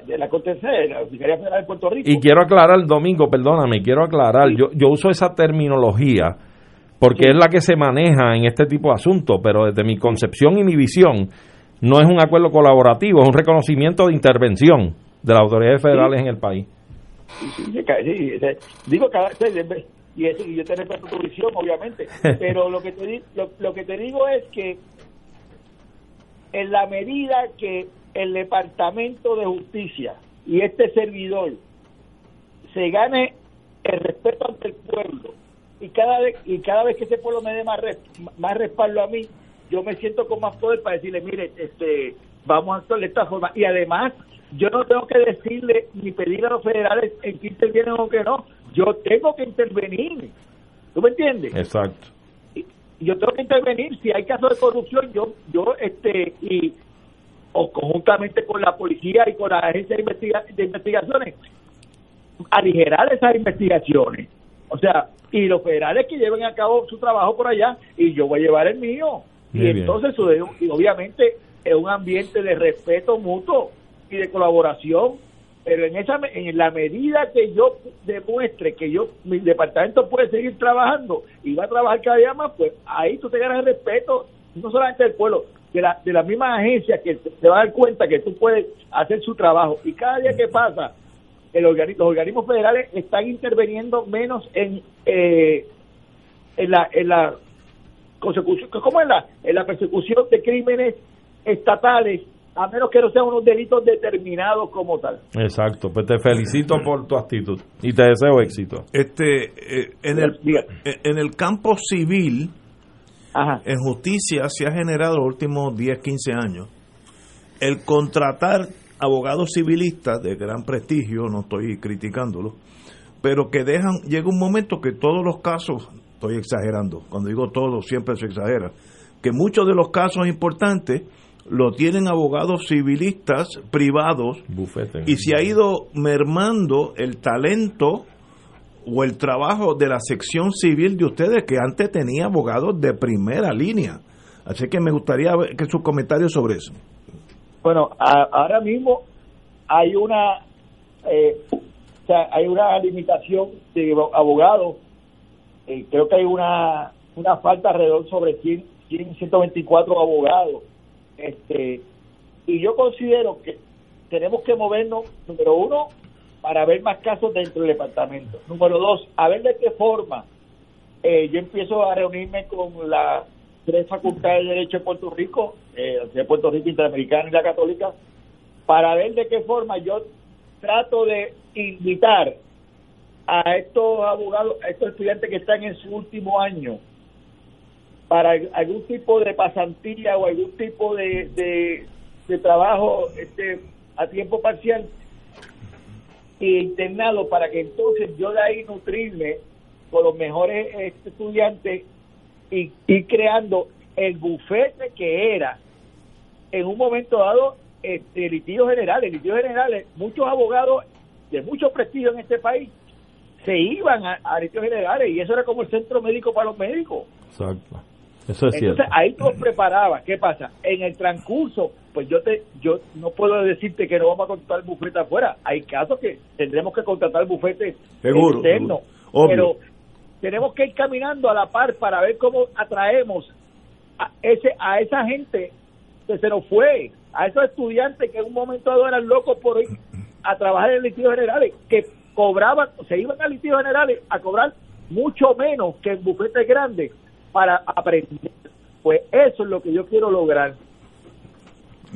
de la Corte de la Fiscalía Federal de Puerto Rico. Y quiero aclarar, Domingo, perdóname, quiero aclarar, yo, yo uso esa terminología porque es la que se maneja en este tipo de asuntos, pero desde mi concepción y mi visión, no es un acuerdo colaborativo, es un reconocimiento de intervención de las autoridades federales en el país. digo, cada, y, eso, y yo te respeto tu visión, obviamente, pero lo que, te, lo, lo que te digo es que en la medida que el Departamento de Justicia y este servidor se gane el respeto ante el pueblo y cada vez y cada vez que ese pueblo me dé más más respaldo a mí yo me siento con más poder para decirle mire este vamos a actuar de esta forma y además yo no tengo que decirle ni pedir a los federales en que intervienen o que no yo tengo que intervenir. ¿Tú me entiendes? Exacto. Yo tengo que intervenir si hay casos de corrupción, yo yo este y o conjuntamente con la policía y con la agencia de, de investigaciones aligerar esas investigaciones. O sea, y los federales que lleven a cabo su trabajo por allá y yo voy a llevar el mío. y entonces, y obviamente, es un ambiente de respeto mutuo y de colaboración pero en esa en la medida que yo demuestre que yo mi departamento puede seguir trabajando y va a trabajar cada día más pues ahí tú te ganas el respeto no solamente del pueblo de la de la misma agencia que te va a dar cuenta que tú puedes hacer su trabajo y cada día que pasa el los organismos federales están interviniendo menos en eh, en la en la consecución como en la en la persecución de crímenes estatales a menos que no sean unos delitos determinados como tal. Exacto, pues te felicito por tu actitud y te deseo éxito. Este, eh, en, el, en el campo civil, en justicia se ha generado los últimos 10, 15 años el contratar abogados civilistas de gran prestigio, no estoy criticándolo, pero que dejan, llega un momento que todos los casos, estoy exagerando, cuando digo todos siempre se exagera, que muchos de los casos importantes lo tienen abogados civilistas privados y se ha ido mermando el talento o el trabajo de la sección civil de ustedes que antes tenía abogados de primera línea. Así que me gustaría que sus comentarios sobre eso. Bueno, ahora mismo hay una eh, o sea, hay una limitación de abogados. Eh, creo que hay una una falta alrededor sobre 100, 124 abogados este y yo considero que tenemos que movernos, número uno, para ver más casos dentro del departamento. Número dos, a ver de qué forma eh, yo empiezo a reunirme con las tres facultades de Derecho de Puerto Rico, eh, de Puerto Rico Interamericana y la Católica, para ver de qué forma yo trato de invitar a estos abogados, a estos estudiantes que están en su último año, para algún tipo de pasantía o algún tipo de, de, trabajo este, a tiempo parcial e internado para que entonces yo de ahí nutrirme con los mejores estudiantes y ir creando el bufete que era en un momento dado este, litigios generales, litigios generales, muchos abogados de mucho prestigio en este país se iban a, a litigios generales y eso era como el centro médico para los médicos. Exacto. Eso es Entonces cierto. ahí tú los preparabas. ¿Qué pasa? En el transcurso, pues yo te yo no puedo decirte que no vamos a contratar bufete afuera. Hay casos que tendremos que contratar bufete Seguro, externo. seguro. Obvio. Pero tenemos que ir caminando a la par para ver cómo atraemos a ese a esa gente que se nos fue, a esos estudiantes que en un momento dado eran locos por ir a trabajar en litigios generales, que cobraban, se iban a litigios generales a cobrar mucho menos que en bufetes grandes para aprender. Pues eso es lo que yo quiero lograr.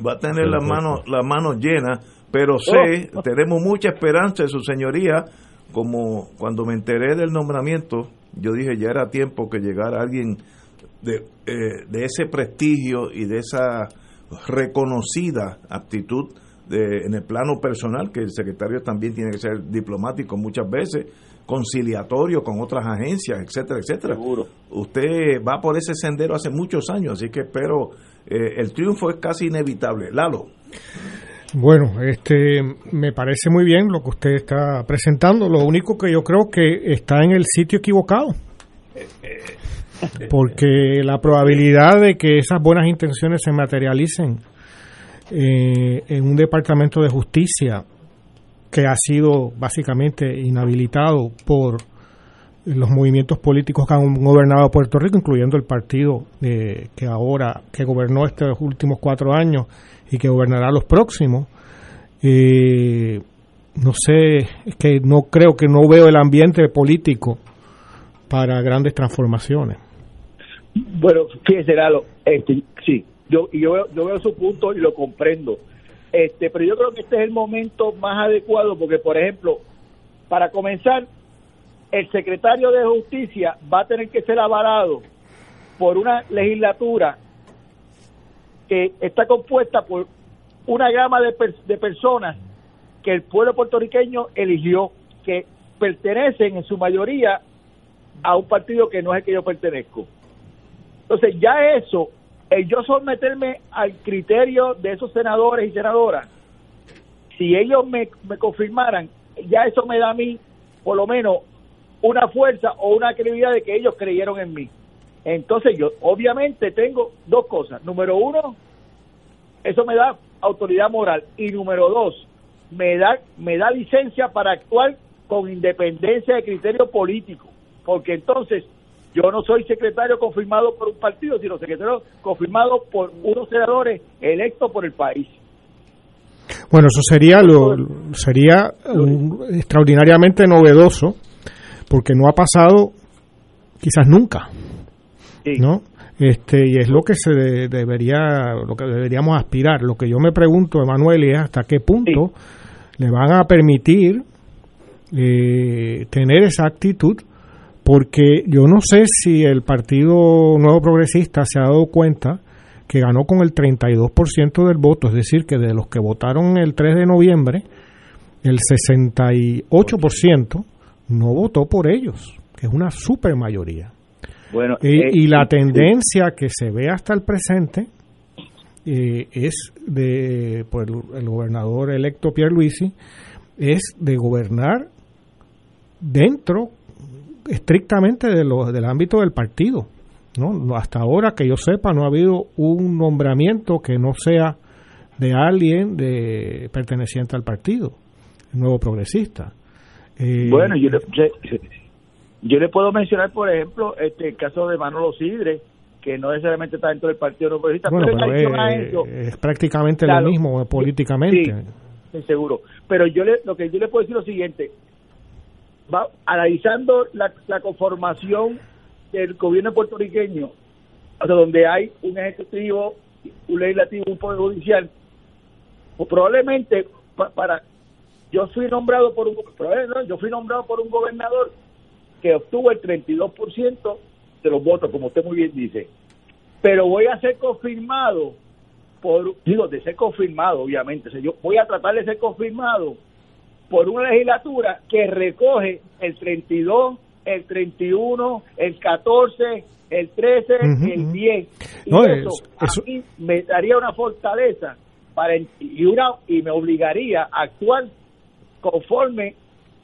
va a tener las manos las manos llenas, pero sé, tenemos mucha esperanza en su señoría, como cuando me enteré del nombramiento, yo dije ya era tiempo que llegara alguien de, eh, de ese prestigio y de esa reconocida aptitud de, en el plano personal, que el secretario también tiene que ser diplomático muchas veces, conciliatorio con otras agencias, etcétera, etcétera. Usted va por ese sendero hace muchos años, así que espero, eh, el triunfo es casi inevitable. Lalo. Bueno, este me parece muy bien lo que usted está presentando. Lo único que yo creo que está en el sitio equivocado. Porque la probabilidad de que esas buenas intenciones se materialicen eh, en un departamento de justicia que ha sido básicamente inhabilitado por los movimientos políticos que han gobernado Puerto Rico, incluyendo el partido eh, que ahora, que gobernó estos últimos cuatro años y que gobernará los próximos. Eh, no sé, es que no creo que no veo el ambiente político para grandes transformaciones. Bueno, fíjese, Lalo, este, sí, yo, yo, veo, yo veo su punto y lo comprendo. Este, pero yo creo que este es el momento más adecuado porque, por ejemplo, para comenzar, el secretario de Justicia va a tener que ser avalado por una legislatura que está compuesta por una gama de, de personas que el pueblo puertorriqueño eligió, que pertenecen en su mayoría a un partido que no es el que yo pertenezco. Entonces ya eso, el yo someterme al criterio de esos senadores y senadoras, si ellos me, me confirmaran, ya eso me da a mí por lo menos una fuerza o una credibilidad de que ellos creyeron en mí. Entonces yo obviamente tengo dos cosas. Número uno, eso me da autoridad moral. Y número dos, me da, me da licencia para actuar con independencia de criterio político. Porque entonces yo no soy secretario confirmado por un partido, sino secretario confirmado por unos senadores electos por el país. Bueno, eso sería lo sería un- extraordinariamente novedoso porque no ha pasado quizás nunca, ¿no? Este y es lo que se de- debería lo que deberíamos aspirar. Lo que yo me pregunto, Emanuel, es hasta qué punto le van a permitir eh, tener esa actitud porque yo no sé si el Partido Nuevo Progresista se ha dado cuenta que ganó con el 32% del voto, es decir, que de los que votaron el 3 de noviembre, el 68% no votó por ellos, que es una super mayoría. Bueno, Y, eh, y la tendencia que se ve hasta el presente eh, es de por el, el gobernador electo Pierluisi es de gobernar dentro estrictamente de lo, del ámbito del partido. ¿no? Hasta ahora que yo sepa no ha habido un nombramiento que no sea de alguien de perteneciente al partido, el nuevo progresista. Eh, Bueno, yo le, yo- yo le puedo mencionar, por ejemplo, este el caso de Manolo Sidre, que no necesariamente está dentro del Partido No Progresista, bueno, pero, es, eso, es prácticamente Claro. lo mismo políticamente. Sí, seguro. Pero yo le, lo que yo le puedo decir es lo siguiente, va analizando la, conformación del gobierno puertorriqueño, o donde hay un ejecutivo, un legislativo, un poder judicial, pues probablemente pa- para yo fui nombrado por un yo fui nombrado por un gobernador que obtuvo el 32% de los votos, como usted muy bien dice. Pero voy a ser confirmado por digo de ser confirmado, obviamente, o yo voy a tratar de ser confirmado por una legislatura que recoge el 32 el 31, el 14, el 13 y el 10. Y No, eso, es- a mí me daría una fortaleza para y una y me obligaría a actuar conforme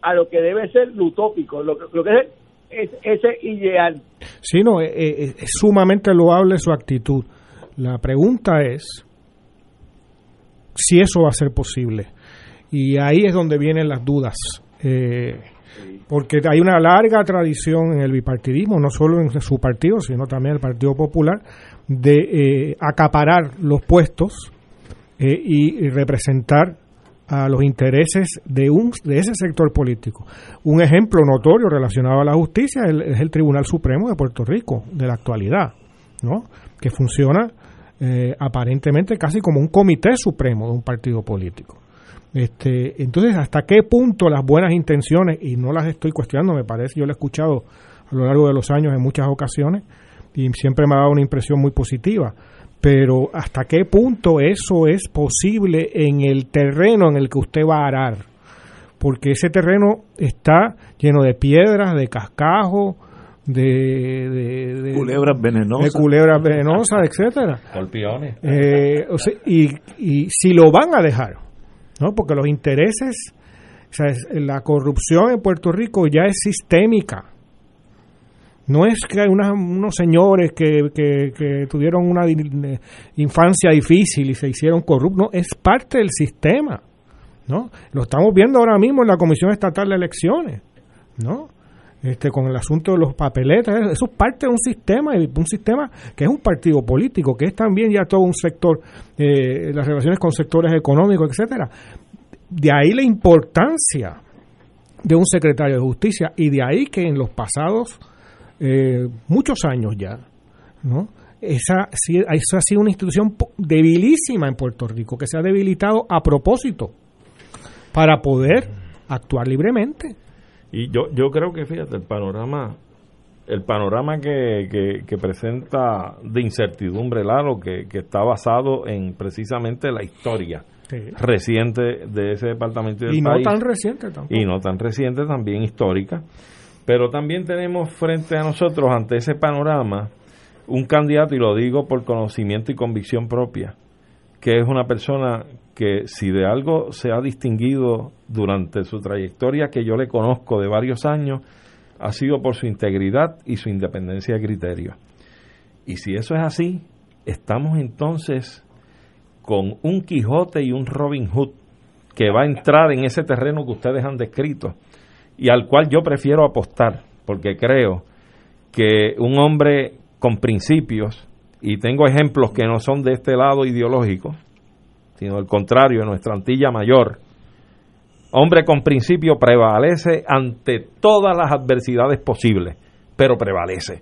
a lo que debe ser lo utópico, lo, que- lo que es, es ese ideal. Sí, no, eh, eh, es sumamente loable su actitud. La pregunta es si eso va a ser posible. Y ahí es donde vienen las dudas. Eh, porque hay una larga tradición en el bipartidismo, no solo en su partido, sino también el Partido Popular, de eh, acaparar los puestos eh, y, representar a los intereses de un de ese sector político. Un ejemplo notorio relacionado a la justicia es el, es el Tribunal Supremo de Puerto Rico de la actualidad, ¿no? Que funciona eh, aparentemente casi como un comité supremo de un partido político. Este, entonces, ¿hasta qué punto las buenas intenciones, y no las estoy cuestionando, me parece, yo lo he escuchado a lo largo de los años en muchas ocasiones, y siempre me ha dado una impresión muy positiva, pero ¿hasta qué punto eso es posible en el terreno en el que usted va a arar? Porque ese terreno está lleno de piedras, de cascajos, de, de- de- Culebras venenosas. de culebras venenosas, etcétera. Eh, o sea, y, y si lo van a dejar, ¿no? Porque los intereses, la corrupción en Puerto Rico ya es sistémica. No es que hay unas- unos señores que, que- que tuvieron una eh, infancia difícil y se hicieron corruptos, no, es parte del sistema, ¿no? Lo estamos viendo ahora mismo en la Comisión Estatal de Elecciones, ¿no? Este, con el asunto de los papeletas, eso es parte de un sistema, un sistema que es un partido político, que es también ya todo un sector, eh, las relaciones con sectores económicos, etcétera. De ahí la importancia de un secretario de justicia y de ahí que en los pasados eh, muchos años ya, ¿no? Esa, esa ha sido una institución debilísima en Puerto Rico, que se ha debilitado a propósito para poder actuar libremente. Y yo, yo creo que, fíjate, el panorama el panorama que, que, que presenta de incertidumbre, Lalo, que, que está basado en precisamente la historia Sí. reciente de ese departamento y del Y no tan reciente tampoco. y no tan reciente, también histórica. Pero también tenemos frente a nosotros, ante ese panorama, un candidato, y lo digo por conocimiento y convicción propia, que es una persona que si de algo se ha distinguido durante su trayectoria que yo le conozco de varios años, ha sido por su integridad y su independencia de criterio. Y si eso es así, estamos entonces con un Quijote y un Robin Hood que va a entrar en ese terreno que ustedes han descrito y al cual yo prefiero apostar, porque creo que un hombre con principios, y tengo ejemplos que no son de este lado ideológico, sino al contrario, en nuestra Antilla Mayor, hombre con principio prevalece ante todas las adversidades posibles, pero prevalece.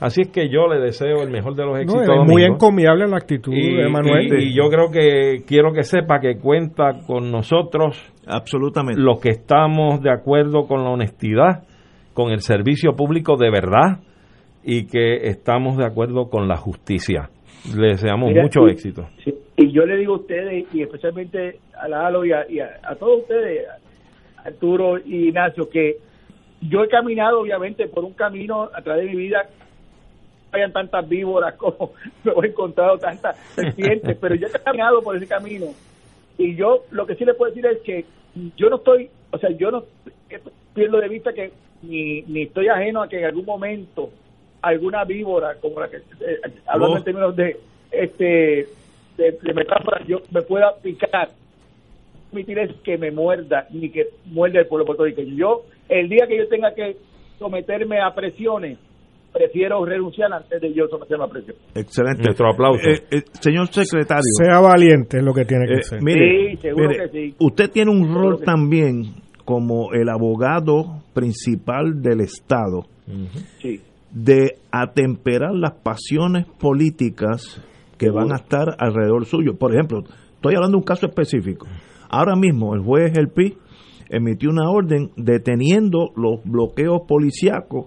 Así es que yo le deseo el mejor de los No, éxitos. es muy encomiable la actitud Y, de Manuel. y- y yo creo que quiero que sepa que cuenta con nosotros absolutamente los que estamos de acuerdo con la honestidad, con el servicio público de verdad y que estamos de acuerdo con la justicia. Le deseamos Mira, mucho y- éxito. Sí, Y yo le digo a ustedes, y especialmente a Lalo y a, y a- a todos ustedes, Arturo y Ignacio, que yo he caminado obviamente por un camino a través de mi vida, hayan tantas víboras como me he encontrado tantas serpientes, pero yo he caminado por ese camino. Y yo lo que sí le puedo decir es que yo no estoy, o sea, yo no pierdo de vista que ni, ni estoy ajeno a que en algún momento alguna víbora, como la que, eh, hablando Oh. en términos de este de, de metáfora, yo me pueda picar, permitir es que me muerda, ni que muerda el pueblo puertorriqueño. Yo, el día que yo tenga que someterme a presiones, prefiero renunciar antes de yo someterme a presiones. Excelente. Nuestro aplauso. Eh, eh, señor secretario. Sea valiente es lo que tiene que eh, ser. mire, Sí, seguro mire, que sí. usted tiene un Seguro rol sí. también como el abogado principal del Estado Sí. De atemperar las pasiones políticas que van a estar alrededor suyo. Por ejemplo, estoy hablando de un caso específico. Ahora mismo el juez El Pi emitió una orden deteniendo los bloqueos policíacos,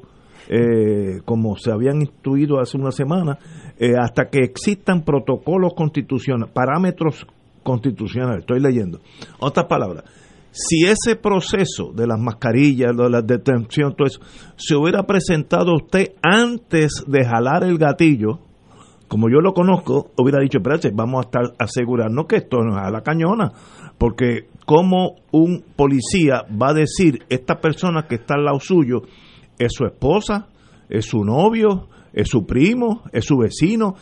eh, como se habían instruido hace una semana, eh, hasta que existan protocolos constitucionales, parámetros constitucionales. Estoy leyendo. Otras palabras, Si ese proceso de las mascarillas, de la detención, todo eso, se hubiera presentado usted antes de jalar el gatillo, como yo lo conozco, hubiera dicho, espérate, vamos a estar asegurarnos que esto no es a la cañona, porque como un policía va a decir, esta persona que está al lado suyo es su esposa, es su novio, es su primo, es su vecino,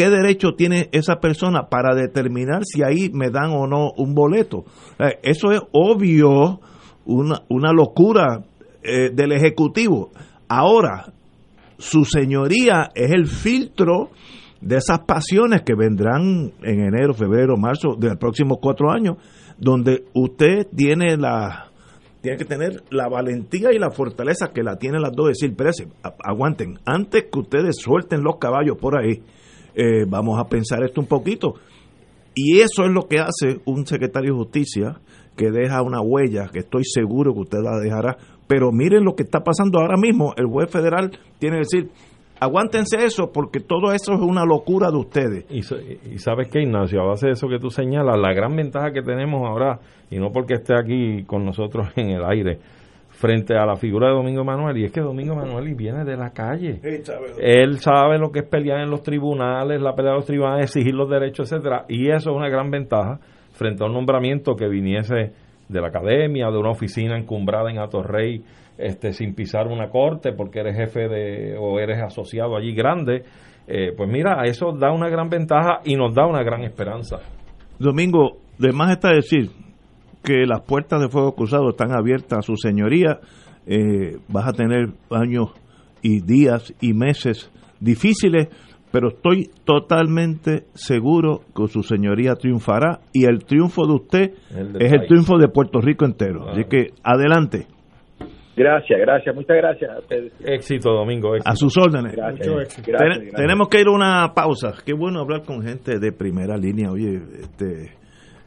¿qué derecho tiene esa persona para determinar si ahí me dan o no un boleto? Eh, eso es obvio, una, una locura eh, del Ejecutivo. Ahora, su señoría es el filtro de esas pasiones que vendrán en enero, febrero, marzo de los próximos cuatro años, donde usted tiene la tiene que tener la valentía y la fortaleza que la tienen las dos, decir, espérense, aguanten, antes que ustedes suelten los caballos por ahí, eh, vamos a pensar esto un poquito. Y eso es lo que hace un secretario de justicia que deja una huella, que estoy seguro que usted la dejará. Pero miren lo que está pasando ahora mismo. El juez federal tiene que decir, aguántense eso porque todo eso es una locura de ustedes. Y, sabes qué, Ignacio, a base de eso que tú señalas, la gran ventaja que tenemos ahora, y no porque esté aquí con nosotros en el aire, frente a la figura de Domingo Manuel, y es que Domingo Manuel viene de la calle. Él sabe lo que es pelear en los tribunales, la pelea de los tribunales, exigir los derechos, etcétera, y eso es una gran ventaja frente a un nombramiento que viniese de la academia, de una oficina encumbrada en Atorrey, este, sin pisar una corte porque eres jefe de o eres asociado allí grande, eh, pues mira, eso da una gran ventaja y nos da una gran esperanza. Domingo, de más está decir que las puertas de fuego cruzado están abiertas a su señoría, eh, vas a tener años y días y meses difíciles, pero estoy totalmente seguro que su señoría triunfará y el triunfo de usted es el triunfo de Puerto Rico entero. Así que adelante. Gracias, gracias, muchas gracias Éxito, Domingo. A sus órdenes. tenemos que ir a una pausa. Qué bueno hablar con gente de primera línea. Oye, este.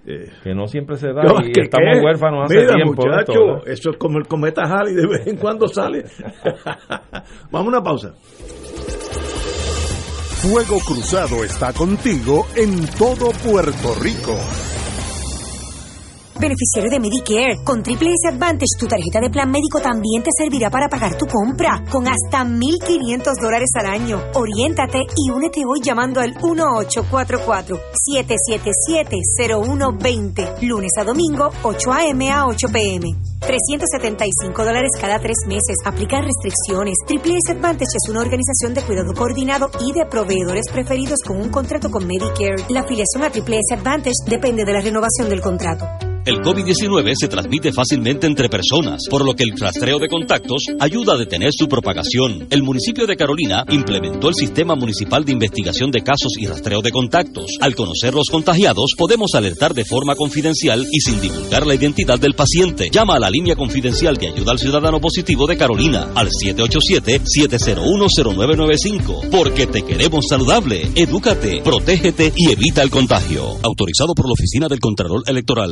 Eh, que no siempre se da y estamos huérfanos hace tiempo. Muchacho, eso es como el cometa Halley, de vez en cuando sale. Vamos a una pausa. Fuego Cruzado está contigo en todo Puerto Rico. Beneficiario de Medicare, con Triple S Advantage, tu tarjeta de plan médico también te servirá para pagar tu compra, con hasta 1.500 dólares al año. Oriéntate y únete hoy llamando al 1844-777-0120, lunes a domingo, 8 a.m. a 8 p.m. 375 dólares cada tres meses. Aplicar restricciones. Triple S Advantage es una organización de cuidado coordinado y de proveedores preferidos con un contrato con Medicare. La afiliación a Triple S Advantage depende de la renovación del contrato. El COVID-19 se transmite fácilmente entre personas, por lo que el rastreo de contactos ayuda a detener su propagación. El municipio de Carolina implementó el Sistema Municipal de Investigación de Casos y Rastreo de Contactos. Al conocer los contagiados, podemos alertar de forma confidencial y sin divulgar la identidad del paciente. Llama a la línea confidencial de ayuda al ciudadano positivo de Carolina al 787-701-0995. Porque te queremos saludable. Edúcate, protégete y evita el contagio. Autorizado por la Oficina del Contralor Electoral.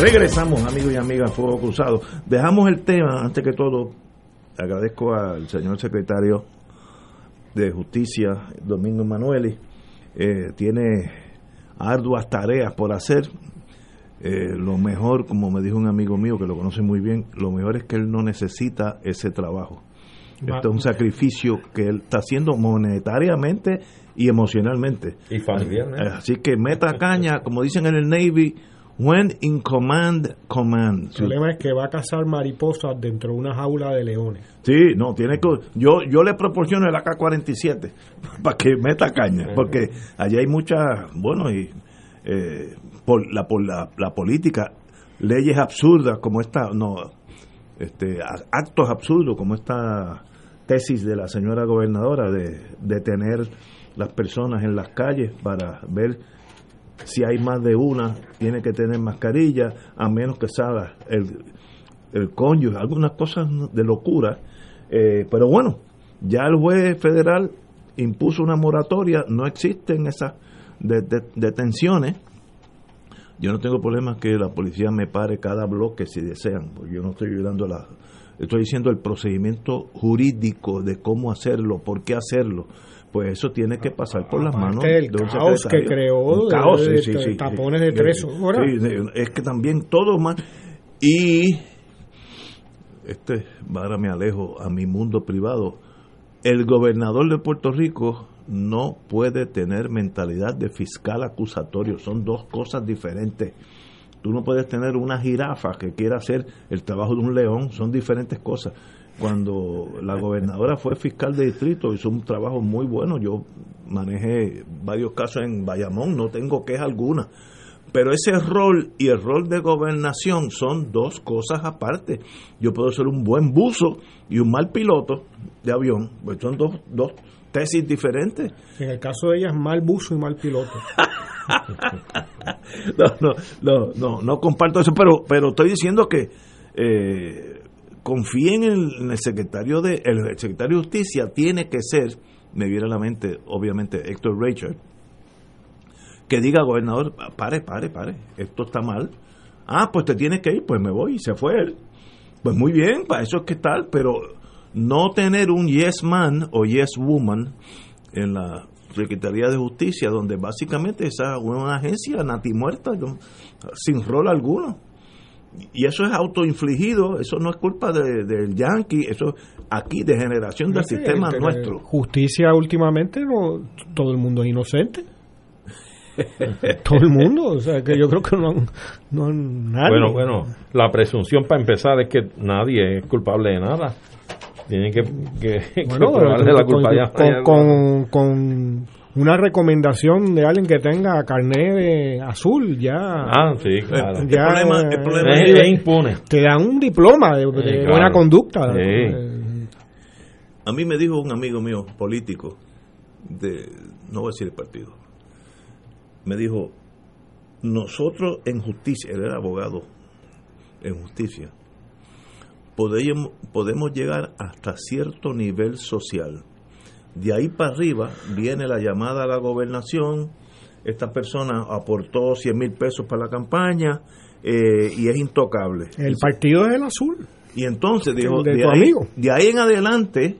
Regresamos, amigos y amigas, Fuego Cruzado. Dejamos el tema, antes que todo, agradezco al señor secretario de Justicia, Domingo Manueli. Eh, tiene arduas tareas por hacer. Eh, lo mejor, como me dijo un amigo mío que lo conoce muy bien, lo mejor es que él no necesita ese trabajo. Esto es un sacrificio que él está haciendo monetariamente y emocionalmente. Y familiarmente. Así que meta caña, como dicen en el Navy, when in command, command. El problema es que va a cazar mariposas dentro de una jaula de leones. Sí, no, tiene que. Yo, yo le proporciono el AK-47 para que meta caña, porque allá hay mucha. Bueno, y eh, por, la, por la, la política, leyes absurdas como esta. No, este, actos absurdos como esta tesis de la señora gobernadora de detener las personas en las calles para ver si hay más de una, tiene que tener mascarilla, a menos que salga el, el cónyuge, algunas cosas de locura. Eh, pero bueno, ya el juez federal impuso una moratoria, no existen esas de- de- detenciones. Yo no tengo problema que la policía me pare cada bloque si desean, porque yo no estoy ayudando a la... Estoy diciendo el procedimiento jurídico de cómo hacerlo, por qué hacerlo. Pues eso tiene que pasar por las manos Aparte del de un caos que creó, Un de- caos, de- sí, de sí, sí, tapones de tres horas. es que también todo más. Y este, ahora me alejo a mi mundo privado. El gobernador de Puerto Rico no puede tener mentalidad de fiscal acusatorio. Son dos cosas diferentes. Tú no puedes tener una jirafa que quiera hacer el trabajo de un león. Son diferentes cosas. Cuando la gobernadora fue fiscal de distrito, hizo un trabajo muy bueno. Yo manejé varios casos en Bayamón, no tengo queja alguna. Pero ese rol y el rol de gobernación son dos cosas aparte. Yo puedo ser un buen buzo y un mal piloto de avión. Pues son dos, dos tesis diferentes. En el caso de ella es mal buzo y mal piloto. no, no, no, no, no comparto eso, pero, pero estoy diciendo que eh, confíen en el, secretario de el secretario de justicia tiene que ser, me viene a la mente, obviamente, Héctor Rachel, que diga gobernador, pare, pare, pare, esto está mal. Ah, pues te tienes que ir, pues me voy, y se fue él. Pues muy bien, para eso es que tal, pero no tener un yes man o yes woman en la Secretaría de Justicia, donde básicamente esa es una agencia sin rol alguno. Y eso es autoinfligido, eso no es culpa de- del yankee, eso aquí de generación del Sí, sistema nuestro. Justicia últimamente, no, todo el mundo es inocente. todo el mundo, o sea que yo creo que no, no nadie. Bueno, bueno, la presunción para empezar es que nadie es culpable de nada. Tienen que, que, que Bueno, probarle la con, culpabilidad. con, con- con una recomendación de alguien que tenga carnet de azul, ya. Ah, sí, claro. ya, El problema- el problema eh, es- es impune. Te dan un diploma de, de Sí, buena claro. conducta. Sí. Eh, A mí me dijo un amigo mío, político, de no voy a decir el partido, me dijo, nosotros en justicia, él era abogado en justicia, podemos, podemos llegar hasta cierto nivel social. De ahí para arriba viene la llamada a la gobernación, esta persona aportó 100 mil pesos para la campaña eh, y es intocable. El partido es el azul. Y entonces dijo, de de, ahí, amigo. de ahí en adelante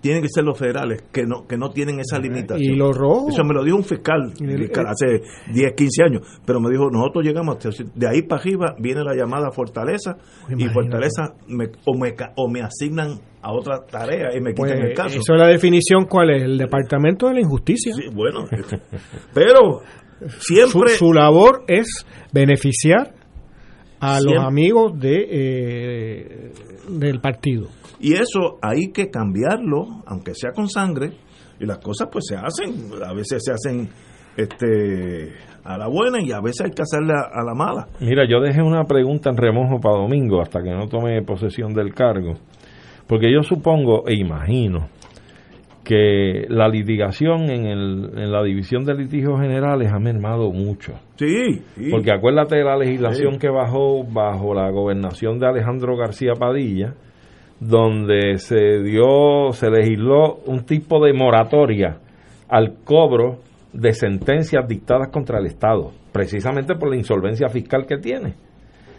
tienen que ser los federales que no que no tienen esa limitación. Y los rojos. Eso me lo dijo un fiscal, Y hace 10, 15 años, pero me dijo, nosotros llegamos hasta de ahí para arriba viene la llamada Fortaleza y Imagínate. Fortaleza me, o, me, o me asignan a otra tarea y me Pues, quitan el caso. eso es la definición, ¿cuál es? El Departamento de la Injusticia. Sí, bueno, pero siempre Su, su labor es beneficiar a los amigos de eh, del partido. Y eso hay que cambiarlo, aunque sea con sangre, y las cosas pues se hacen, a veces se hacen este a la buena y a veces hay que hacerla a la mala. Mira, yo dejé una pregunta en remojo para domingo hasta que no tome posesión del cargo. Porque yo supongo e imagino que la litigación en, el, en la división de litigios generales ha mermado mucho. Sí, sí. Porque acuérdate de la legislación Sí. que bajó bajo la gobernación de Alejandro García Padilla, donde se dio, se legisló un tipo de moratoria al cobro de sentencias dictadas contra el Estado, precisamente por la insolvencia fiscal que tiene.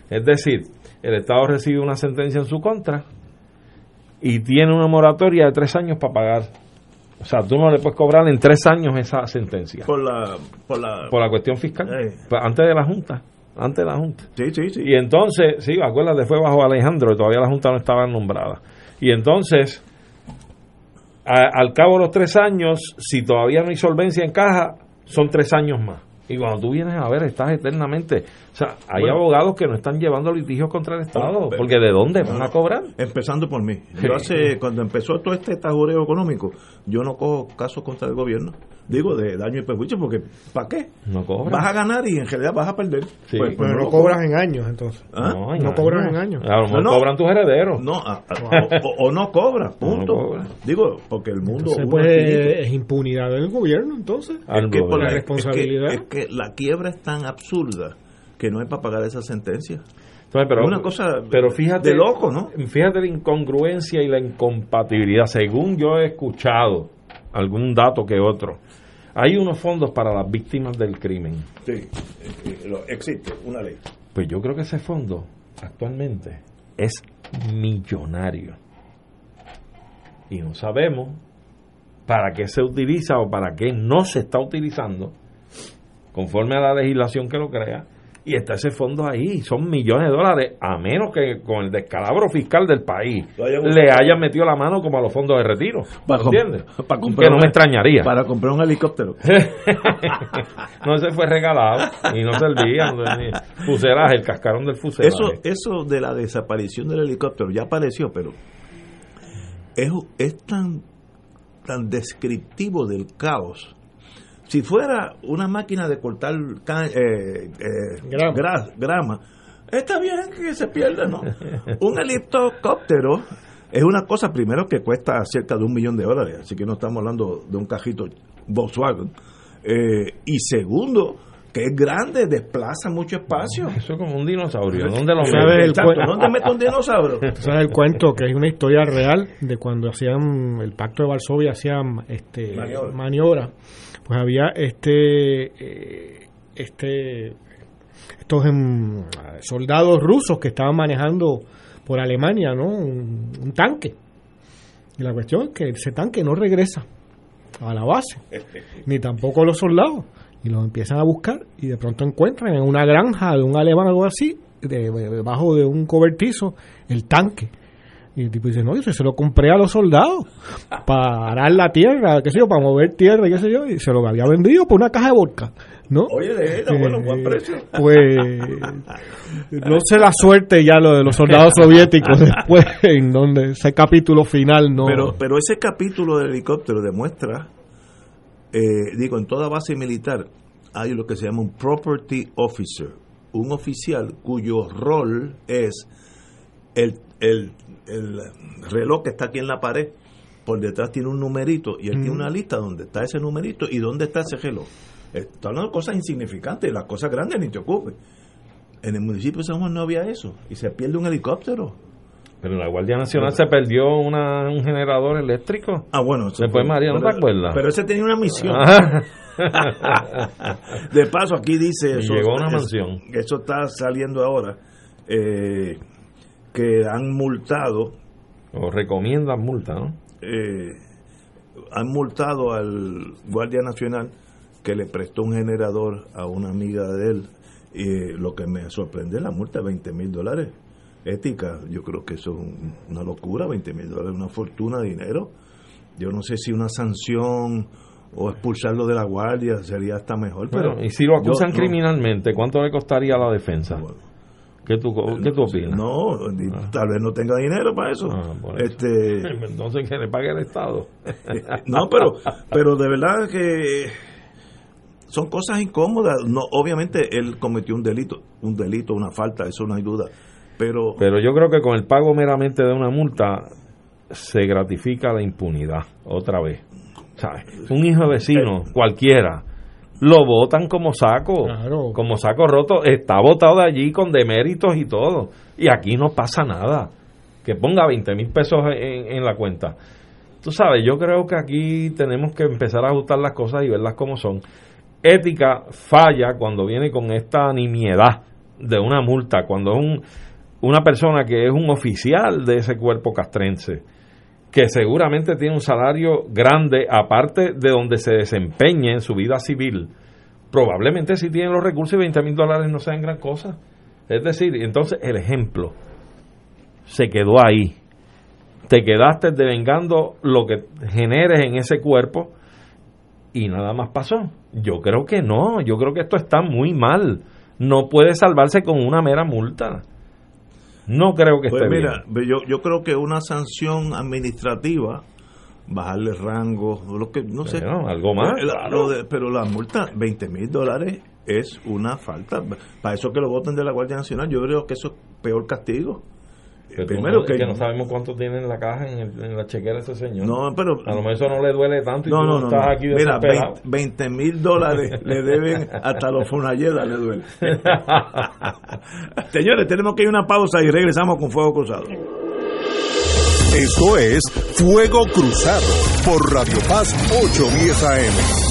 Es decir, el Estado recibe una sentencia en su contra y tiene una moratoria de tres años para pagar. O sea, tú no le puedes cobrar en tres años esa sentencia. Por la, por la, por la cuestión fiscal. Eh. Antes de la Junta. Antes de la Junta. Sí, sí, sí. Y entonces, sí, acuérdate, fue bajo Alejandro, y todavía la Junta no estaba nombrada. Y entonces, a- al cabo de los tres años, si todavía no hay solvencia en caja, son tres años más. Y cuando tú vienes a ver, estás eternamente. O sea, hay Bueno. abogados que no están llevando litigios contra el Estado, Bueno, porque ¿de dónde van a cobrar? Empezando por mí. Yo hace, cuando empezó todo este tajureo económico, yo no cojo casos contra el gobierno. Digo, de daño y perjuicio, porque ¿para qué? No cobran. Vas a ganar y en realidad vas a perder. Sí. Pues, pues Pero no lo cobras en años, entonces. ¿Ah? No, en No años. cobran en años. A lo mejor No, no. cobran tus herederos. No, a- a- o, o no cobras, punto. No cobra. Digo, porque el mundo... Entonces, pues, es finito. es impunidad del gobierno, entonces. Al que por la es que- responsabilidad. Es que, la quiebra es tan absurda que no es para pagar esa sentencia. Entonces, pero, Una cosa pero fíjate, de loco, ¿no? Fíjate la incongruencia y la incompatibilidad. Según yo he escuchado algún dato que otro, hay unos fondos para las víctimas del crimen. Sí, eh, existe una ley. Pues yo creo que ese fondo actualmente es millonario. Y no sabemos para qué se utiliza o para qué no se está utilizando conforme a la legislación que lo crea. Y está ese fondo ahí, son millones de dólares, a menos que con el descalabro fiscal del país hayan le hayan metido la mano como a los fondos de retiro. Para ¿Entiendes? para comprar que no me extrañaría. Para comprar un helicóptero. no se fue regalado y no servía. ni Fuselaje, el cascarón del fuselaje. Eso, eso de la desaparición del helicóptero ya apareció, pero es, es tan, tan descriptivo del caos. Si fuera una máquina de cortar eh, eh, Grama. gra- grama, está bien que se pierda, ¿no? Un helicóptero es una cosa, primero, que cuesta cerca de un millón de dólares, así que no estamos hablando de un cajito Volkswagen. Eh, y segundo, que es grande, desplaza mucho espacio. Eso es como un dinosaurio. ¿Dónde lo ¿Sabes el ¿dónde meto un dinosaurio? Tú sabes el cuento que es una historia real de cuando hacían el pacto de Varsovia, hacían este Maniobra. maniobra. Pues había este eh, este estos em, soldados rusos que estaban manejando por Alemania, ¿no? Un, un tanque. Y la cuestión es que ese tanque no regresa a la base, ni tampoco los soldados. Y los empiezan a buscar y de pronto encuentran en una granja de un alemán o algo así, de- debajo de un cobertizo, el tanque. Y el tipo dice, no, yo se lo compré a los soldados para arar la tierra, qué sé yo, para mover tierra, qué sé yo, y se lo había vendido por una caja de vodka, ¿no? Oye, de era bueno, buen precio. Pues no sé la suerte ya lo de los soldados soviéticos después, en donde ese capítulo final no... Pero, pero ese capítulo del helicóptero demuestra, eh, digo, en toda base militar hay lo que se llama un property officer, un oficial cuyo rol es el, el, el reloj que está aquí en la pared, por detrás tiene un numerito y él tiene una lista donde está ese numerito y dónde está ese reloj. Está hablando de cosas insignificantes, las cosas grandes ni te ocupes. En el municipio de San Juan no había eso y se pierde un helicóptero. Pero en la Guardia Nacional se perdió una, un generador eléctrico. Ah, bueno. eso Después fue- María, ¿no te acuerdas? Pero ese tenía una misión. Ah. de paso, aquí dice eso. llegó a una mansión. Eso está saliendo ahora. eh, que han multado. O recomiendan multa, ¿no? eh, han multado al Guardia Nacional que le prestó un generador a una amiga de él. Y lo que me sorprende es la multa de 20 mil dólares. Ética, yo creo que eso es un- una locura, 20 mil dólares, una fortuna de dinero. Yo no sé si una sanción o expulsarlo de la guardia sería hasta mejor. Bueno, pero y si lo acusan yo criminalmente, ¿cuánto le costaría la defensa? ¿Qué tú, qué tú opinas? No, ni- tal vez no tenga dinero para eso. Ah, eso. Este, Entonces que le pague el Estado. no, pero, pero de verdad que son cosas incómodas. No, obviamente él cometió un delito, un delito, una falta, eso no hay duda. Pero, Pero yo creo que con el pago meramente de una multa se gratifica la impunidad otra vez. ¿Sabes? Un hijo de vecino, cualquiera, lo votan como saco, Claro. como saco roto, está votado de allí con deméritos y todo. Y aquí no pasa nada. Que ponga 20 mil pesos en, en la cuenta. Tú sabes, yo creo que aquí tenemos que empezar a ajustar las cosas y verlas como son. Ética falla cuando viene con esta nimiedad de una multa cuando es un, una persona que es un oficial de ese cuerpo castrense, que seguramente tiene un salario grande, aparte de donde se desempeñe en su vida civil, probablemente si tiene los recursos y 20 mil dólares no sean gran cosa. Es decir, entonces el ejemplo se quedó ahí. Te quedaste devengando lo que generes en ese cuerpo y nada más pasó. Yo creo que no, yo creo que esto está muy mal. No puede salvarse con una mera multa. No creo que pues esté mira, Yo, yo creo que una sanción administrativa, bajarle rango, lo que no sé. algo más. pero la multa, 20 mil dólares, es una falta. Para eso que lo voten de la Guardia Nacional, yo creo que eso es peor castigo. Primero que, no sabemos cuánto tiene en la caja, en, la chequera ese señor. No, pero. A lo mejor eso no le duele tanto y no, tú no, estás aquí Mira, 20 mil dólares le deben hasta los Fonalleda le duele. Señores, tenemos que ir a una pausa y regresamos con Fuego Cruzado. Esto es Fuego Cruzado por Radio Paz 810 AM.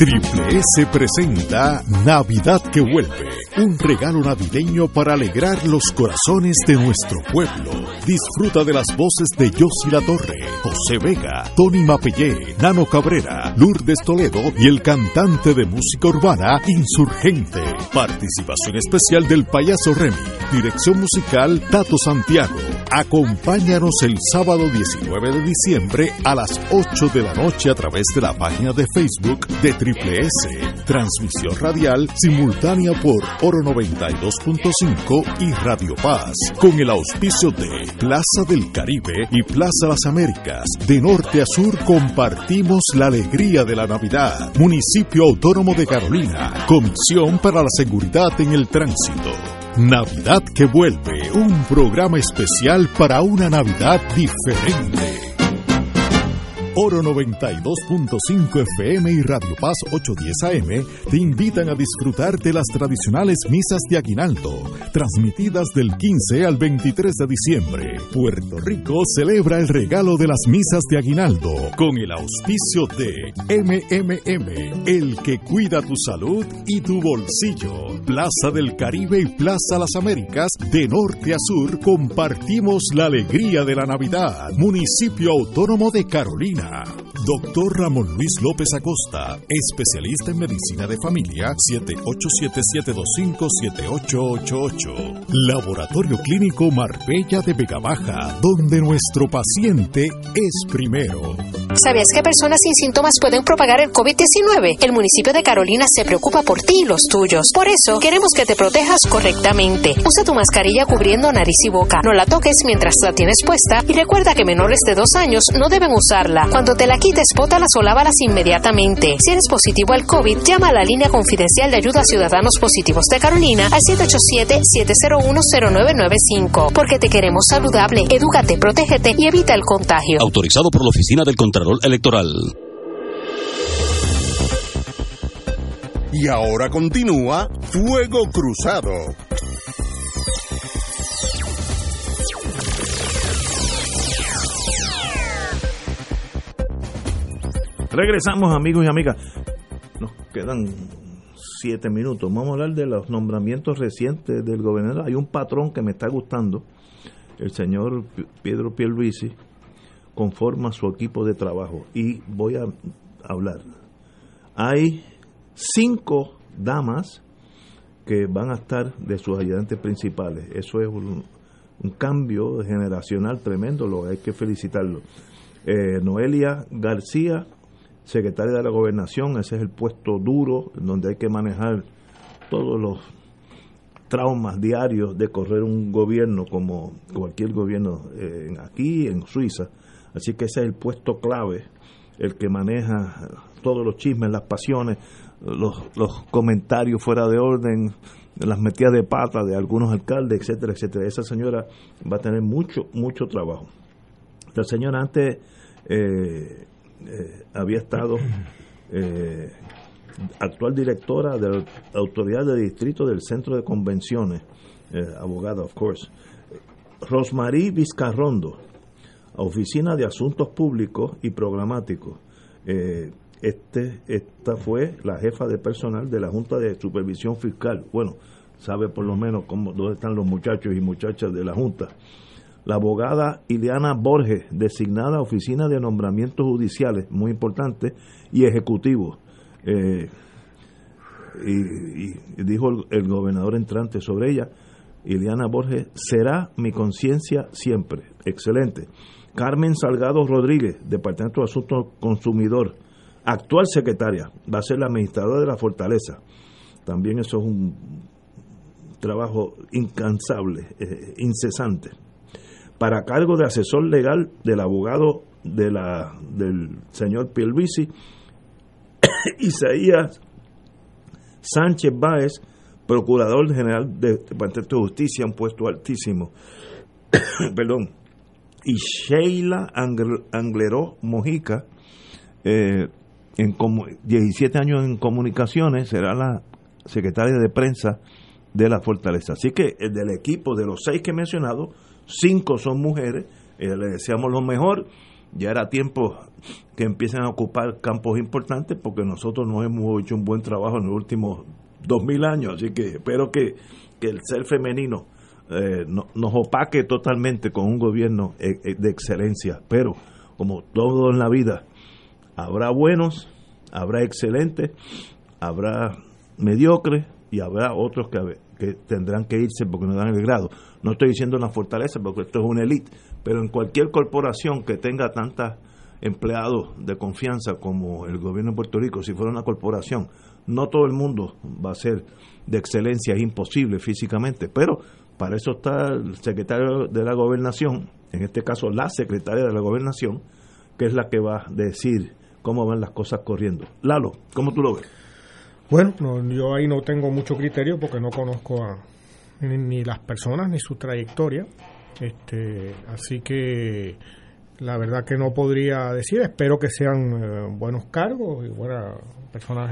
Triple S presenta Navidad que vuelve, un regalo navideño para alegrar los corazones de nuestro pueblo. Disfruta de las voces de Yossi La Torre, José Vega, Tony Mapellé, Nano Cabrera, Lourdes Toledo y el cantante de música urbana Insurgente. Participación especial del payaso Remy. Dirección musical Tato Santiago. Acompáñanos el sábado 19 de diciembre a las 8 de la noche a través de la página de Facebook de Triple Triple S. Transmisión radial simultánea por Oro 92.5 y Radio Paz. Con el auspicio de Plaza del Caribe y Plaza Las Américas. De norte a sur compartimos la alegría de la Navidad. Municipio Autónomo de Carolina. Comisión para la Seguridad en el Tránsito. Navidad que vuelve, un programa especial para una Navidad diferente. Oro 92.5 FM y Radio Paz 810 AM te invitan a disfrutar de las tradicionales misas de Aguinaldo, transmitidas del 15 al 23 de diciembre. Puerto Rico celebra el regalo de las misas de Aguinaldo con el auspicio de MMM, el que cuida tu salud y tu bolsillo. Plaza del Caribe y Plaza Las Américas, de norte a sur, compartimos la alegría de la Navidad. Municipio Autónomo de Carolina. Doctor Ramón Luis López Acosta, especialista en medicina de familia, 787-725-7888. Laboratorio Clínico Marbella de Vega Baja, donde nuestro paciente es primero. ¿Sabías que personas sin síntomas pueden propagar el COVID-19? El municipio de Carolina se preocupa por ti y los tuyos. Por eso, queremos que te protejas correctamente. Usa tu mascarilla cubriendo nariz y boca. No la toques mientras la tienes puesta y recuerda que menores de dos años no deben usarla. Cuando te la quites, bótalas o lávalas inmediatamente. Si eres positivo al COVID, llama a la línea confidencial de ayuda a ciudadanos positivos de Carolina al 787-701-0995. Porque te queremos saludable, edúcate, protégete y evita el contagio. Autorizado por la Oficina del Contralor Electoral. Y ahora continúa Fuego Cruzado. Regresamos, amigos y amigas. Nos quedan siete minutos. Vamos a hablar de los nombramientos recientes del gobernador. Hay un patrón que me está gustando, el señor Pedro Pierluisi, conforma su equipo de trabajo. Y voy a hablar. Hay cinco damas que van a estar de sus ayudantes principales. Eso es un, cambio generacional tremendo, lo hay que felicitarlo. Eh, Noelia García, secretaria de la gobernación, ese es el puesto duro donde hay que manejar todos los traumas diarios de correr un gobierno como cualquier gobierno eh, aquí en Suiza. Así que ese es el puesto clave, el que maneja todos los chismes, las pasiones, los, los comentarios fuera de orden, las metidas de pata de algunos alcaldes, etcétera, etcétera. Esa señora va a tener mucho, mucho trabajo. La señora antes eh, eh, había estado eh, actual directora de la Autoridad de Distrito del Centro de Convenciones, abogada, of course. Rosmarie Vizcarrondo, Oficina de Asuntos Públicos y Programáticos. Este, esta fue la jefa de personal de la Junta de Supervisión Fiscal. Bueno, sabe por lo menos cómo, dónde están los muchachos y muchachas de la Junta. La abogada Ileana Borges, designada Oficina de Nombramientos Judiciales, muy importante, y Ejecutivo. Eh, y, dijo el, el, gobernador entrante sobre ella, Ileana Borges, será mi conciencia siempre. Excelente. Carmen Salgado Rodríguez, Departamento de Asuntos Consumidor actual secretaria, va a ser la administradora de la fortaleza. También eso es un trabajo incansable, eh, incesante. Para cargo de asesor legal del abogado del señor Pielvisi, Isaías Sánchez Báez, procurador general de Departamento de Justicia, un puesto altísimo. Perdón. Y Sheila Angleró Mojica, eh, en 17 años en comunicaciones, será la secretaria de prensa de la Fortaleza. Así que eh, del equipo de los seis que he mencionado, cinco son mujeres, eh, le deseamos lo mejor. Ya era tiempo que empiecen a ocupar campos importantes porque nosotros no hemos hecho un buen trabajo en los últimos dos mil años. Así que espero que, el ser femenino eh, nos opaque totalmente con un gobierno de excelencia. Pero, como todo en la vida, Habrá buenos, habrá excelentes, habrá mediocres y habrá otros que, que tendrán que irse porque no dan el grado. No estoy diciendo una fortaleza porque esto es una élite, pero en cualquier corporación que tenga tantos empleados de confianza como el gobierno de Puerto Rico, si fuera una corporación, no todo el mundo va a ser de excelencia, es imposible físicamente, pero para eso está el secretario de la gobernación, en este caso la secretaria de la gobernación, que es la que va a decir cómo van las cosas corriendo. Lalo, ¿cómo tú lo ves? Bueno, yo ahí no tengo mucho criterio porque no conozco a, ni, las personas ni su trayectoria. Este, así que la verdad que no podría decir. Espero que sean eh, buenos cargos y buenas personas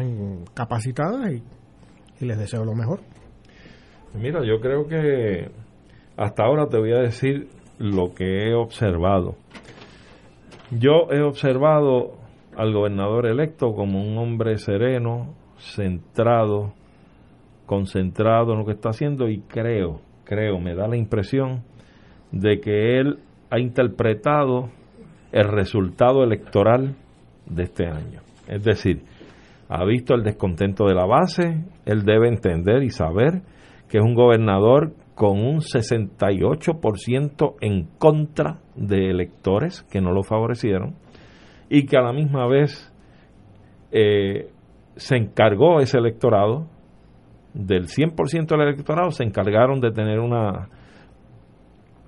capacitadas y, y les deseo lo mejor. Mira, yo creo que hasta ahora te voy a decir lo que he observado. Yo he observado al gobernador electo como un hombre sereno, centrado, concentrado en lo que está haciendo y creo, creo, me da la impresión de que él ha interpretado el resultado electoral de este año. Es decir, ha visto el descontento de la base, él debe entender y saber que es un gobernador con un 68% en contra de electores que no lo favorecieron y que a la misma vez eh, se encargó ese electorado, del 100% del electorado, se encargaron de tener una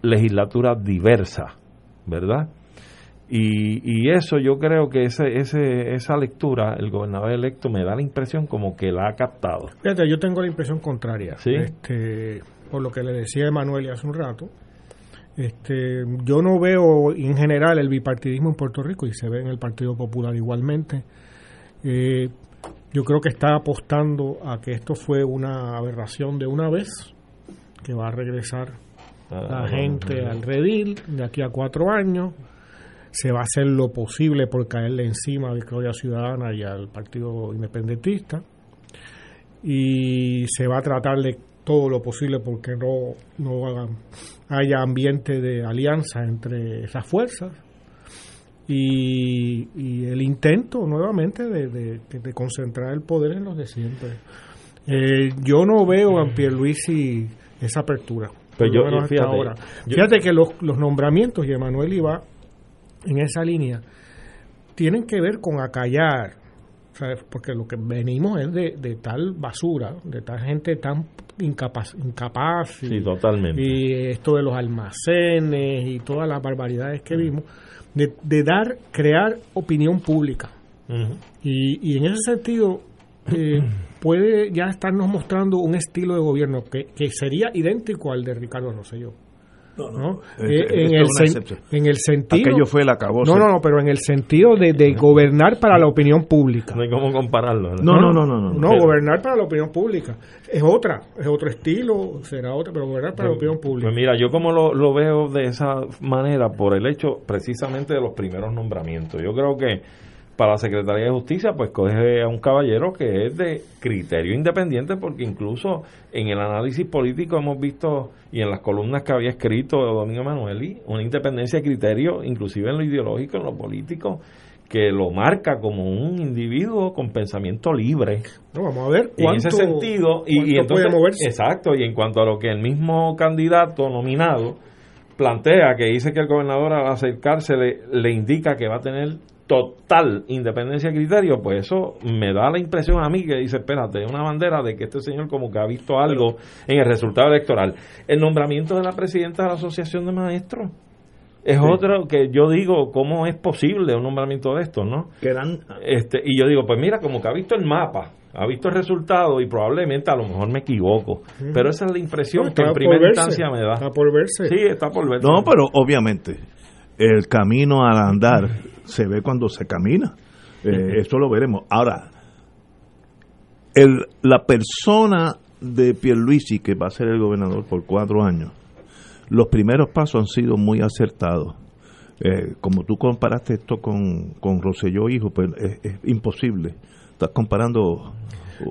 legislatura diversa, ¿verdad? Y, y eso yo creo que ese, ese, esa lectura, el gobernador electo me da la impresión como que la ha captado. Fíjate, yo tengo la impresión contraria. Este, por lo que le decía Emanuel hace un rato, este, yo no veo en general el bipartidismo en Puerto Rico y se ve en el Partido Popular igualmente. Eh, yo creo que está apostando a que esto fue una aberración de una vez, que va a regresar ah, la gente al redil de aquí a cuatro años. Se va a hacer lo posible por caerle encima a Victoria Ciudadana y al Partido Independentista. Y se va a tratar de todo lo posible porque no, no haya ambiente de alianza entre esas fuerzas. Y, y el intento nuevamente de, de, de concentrar el poder en los de siempre. Eh, yo no veo en Pierluisi esa apertura. Por yo- menos hasta fíjate, ahora. yo- Fíjate que los, los nombramientos, y Emanuel iba en esa línea, tienen que ver con acallar, ¿sabes? porque lo que venimos es de, de tal basura, de tal gente tan incapaz, incapaz y, Sí, totalmente. y esto de los almacenes y todas las barbaridades que vimos, de, de dar, crear opinión pública. Y, y en ese sentido, eh, puede ya estarnos mostrando un estilo de gobierno que, que sería idéntico al de Ricardo Rosselló. ¿No? Este- Eh, en, el sen- excepción. en el sentido Aquello fue el no no no pero en el sentido de, de gobernar para la opinión pública No hay cómo compararlo. No, no, no, no, no. no gobernar para la opinión pública es otra es otro estilo será otra pero gobernar para la opinión pública Pues mira, yo como lo, lo veo de esa manera por el hecho precisamente de los primeros nombramientos. Yo creo que para la Secretaría de Justicia pues coge a un caballero que es de criterio independiente porque incluso en el análisis político hemos visto y en las columnas que había escrito Domingo Emanueli una independencia de criterio inclusive en lo ideológico, en lo político que lo marca como un individuo con pensamiento libre. No, vamos a ver Y en ese cuánto- sentido, y, y cuánto entonces, puede moverse. exacto, y en cuanto a lo que el mismo candidato nominado plantea, que dice que el gobernador al acercarse le, le indica que va a tener total independencia de criterio, pues eso me da la impresión a mí que dice, espérate, una bandera de que este señor como que ha visto algo en el resultado electoral. El nombramiento de la presidenta de la Asociación de Maestros es Sí. otro que yo digo, ¿cómo es posible un nombramiento de estos, no? Que eran Este, y yo digo, pues mira, como que ha visto el mapa, ha visto el resultado y probablemente a lo mejor me equivoco. Pero esa es la impresión No, que en primera instancia me da. está por verse. Sí, está por verse. No, pero obviamente el camino al andar se ve cuando se camina. Eh, Eso lo veremos. Ahora, el, la persona de Pierluisi, que va a ser el gobernador por cuatro años, los primeros pasos han sido muy acertados. Eh, como tú comparaste esto con, con Rosselló Hijo, pues es, es imposible. Estás comparando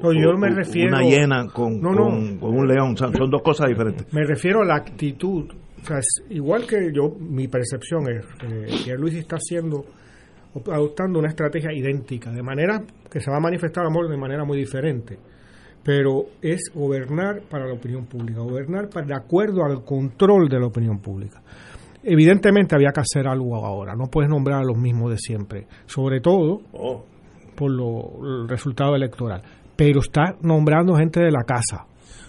No, yo me refiero- una hiena con, No, no. con- con un león. Son, son dos cosas diferentes. Me refiero a la actitud. O sea, es igual que yo, mi percepción es que Pierluisi está haciendo, adoptando una estrategia idéntica, de manera que se va a manifestar amor de manera muy diferente. Pero es gobernar para la opinión pública, gobernar para, de acuerdo al control de la opinión pública. Evidentemente había que hacer algo ahora, no puedes nombrar a los mismos de siempre, sobre todo Oh. por lo, el resultado electoral. Pero está nombrando gente de la casa.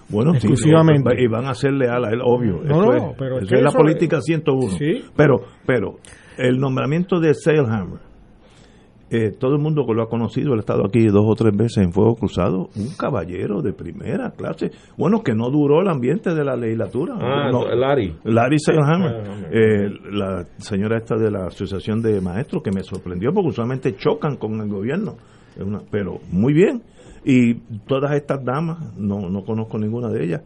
Bueno, sí, exclusivamente. no, y van a ser leal a él, obvio. No, es, pero es que es la política 101. Sí. Pero, pero el nombramiento de Sailhammer, eh, todo el mundo que lo ha conocido, él ha estado aquí dos o tres veces en Fuego Cruzado, un caballero de primera clase. Bueno, que no duró el ambiente de la legislatura. Ah, No, Larry. Larry Sailhammer, Ah, eh, la señora esta de la Asociación de Maestros, que me sorprendió porque usualmente chocan con el gobierno. Una- pero muy bien. Y todas estas damas, no, no conozco ninguna de ellas.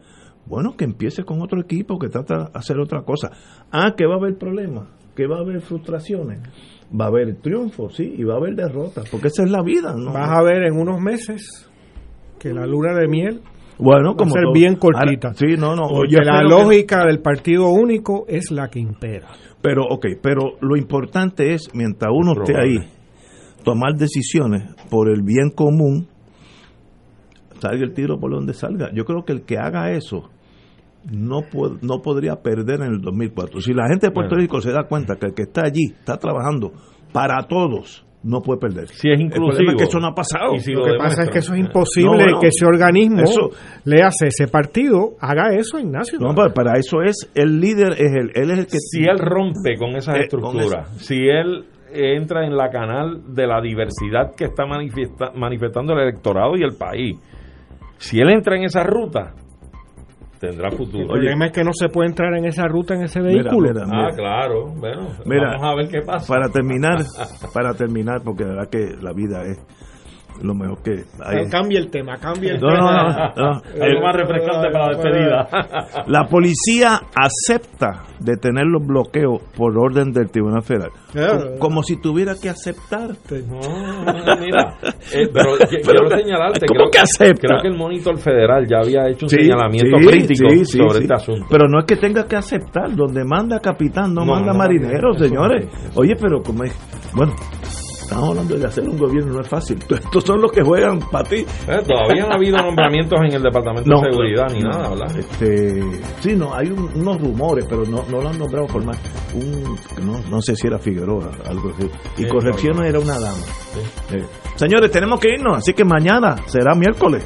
Bueno, que empiece con otro equipo que trata de hacer otra cosa. Ah, que va a haber problemas, que va a haber frustraciones, va a haber triunfos, sí, y va a haber derrotas, porque esa es la vida, ¿no? Vas a ver en unos meses que la luna de miel Bueno, va a como ser todo. bien cortita. Ahora, sí, no, no. Porque la que- lógica del partido único es la que impera. Pero, ok, pero lo importante es, mientras uno esté ahí, tomar decisiones por el bien común, salga el tiro por donde salga. Yo creo que el que haga eso no, pod- no podría perder en el 2004. Si la gente de Puerto Bueno. Rico se da cuenta que el que está allí está trabajando para todos, no puede perder. Si es El problema inclusivo. es que eso no ha pasado. Y si lo, lo que demuestra. pasa es que eso es imposible No, que ese organismo eso- le hace ese partido, haga eso, Ignacio. No, para, para eso es el líder, es el, él es el que si él rompe con esas Eh, con estructuras, si él entra en la canal de la diversidad que está manifiesta- manifestando el electorado y el país, si él entra en esa ruta, tendrá El futuro. problema es que no se puede entrar en esa ruta, en ese Mira, vehículo. mira, ah, claro, bueno, Mira, vamos a ver qué pasa. Para terminar, para terminar, porque la verdad que la vida es lo mejor que hay. Cambia el tema, cambia el No, tema. no, no. Algo más refrescante para la despedida. La policía acepta detener los bloqueos por orden del Tribunal Federal. Claro. Como, si tuviera que aceptar. No, mira, eh, pero quiero señalarte, ¿cómo creo, que acepta? creo que el monitor federal ya había hecho un Sí, señalamiento sí, crítico sí, sí, sobre sí. este asunto. Pero no es que tenga que aceptar, donde manda capitán no, No, manda no, marinero, señores. Oye, pero como es, Bueno, estamos hablando de hacer un gobierno, no es fácil. Estos son los que juegan para ti. Eh, todavía no ha habido nombramientos en el Departamento de Seguridad ni nada, ¿verdad? Este, sí, no, hay unos rumores, pero no, no lo han nombrado formal. Un, no, no sé si era Figueroa, algo así. Y Sí, correcciones era una dama. Eh, señores, tenemos que irnos, así que mañana será miércoles.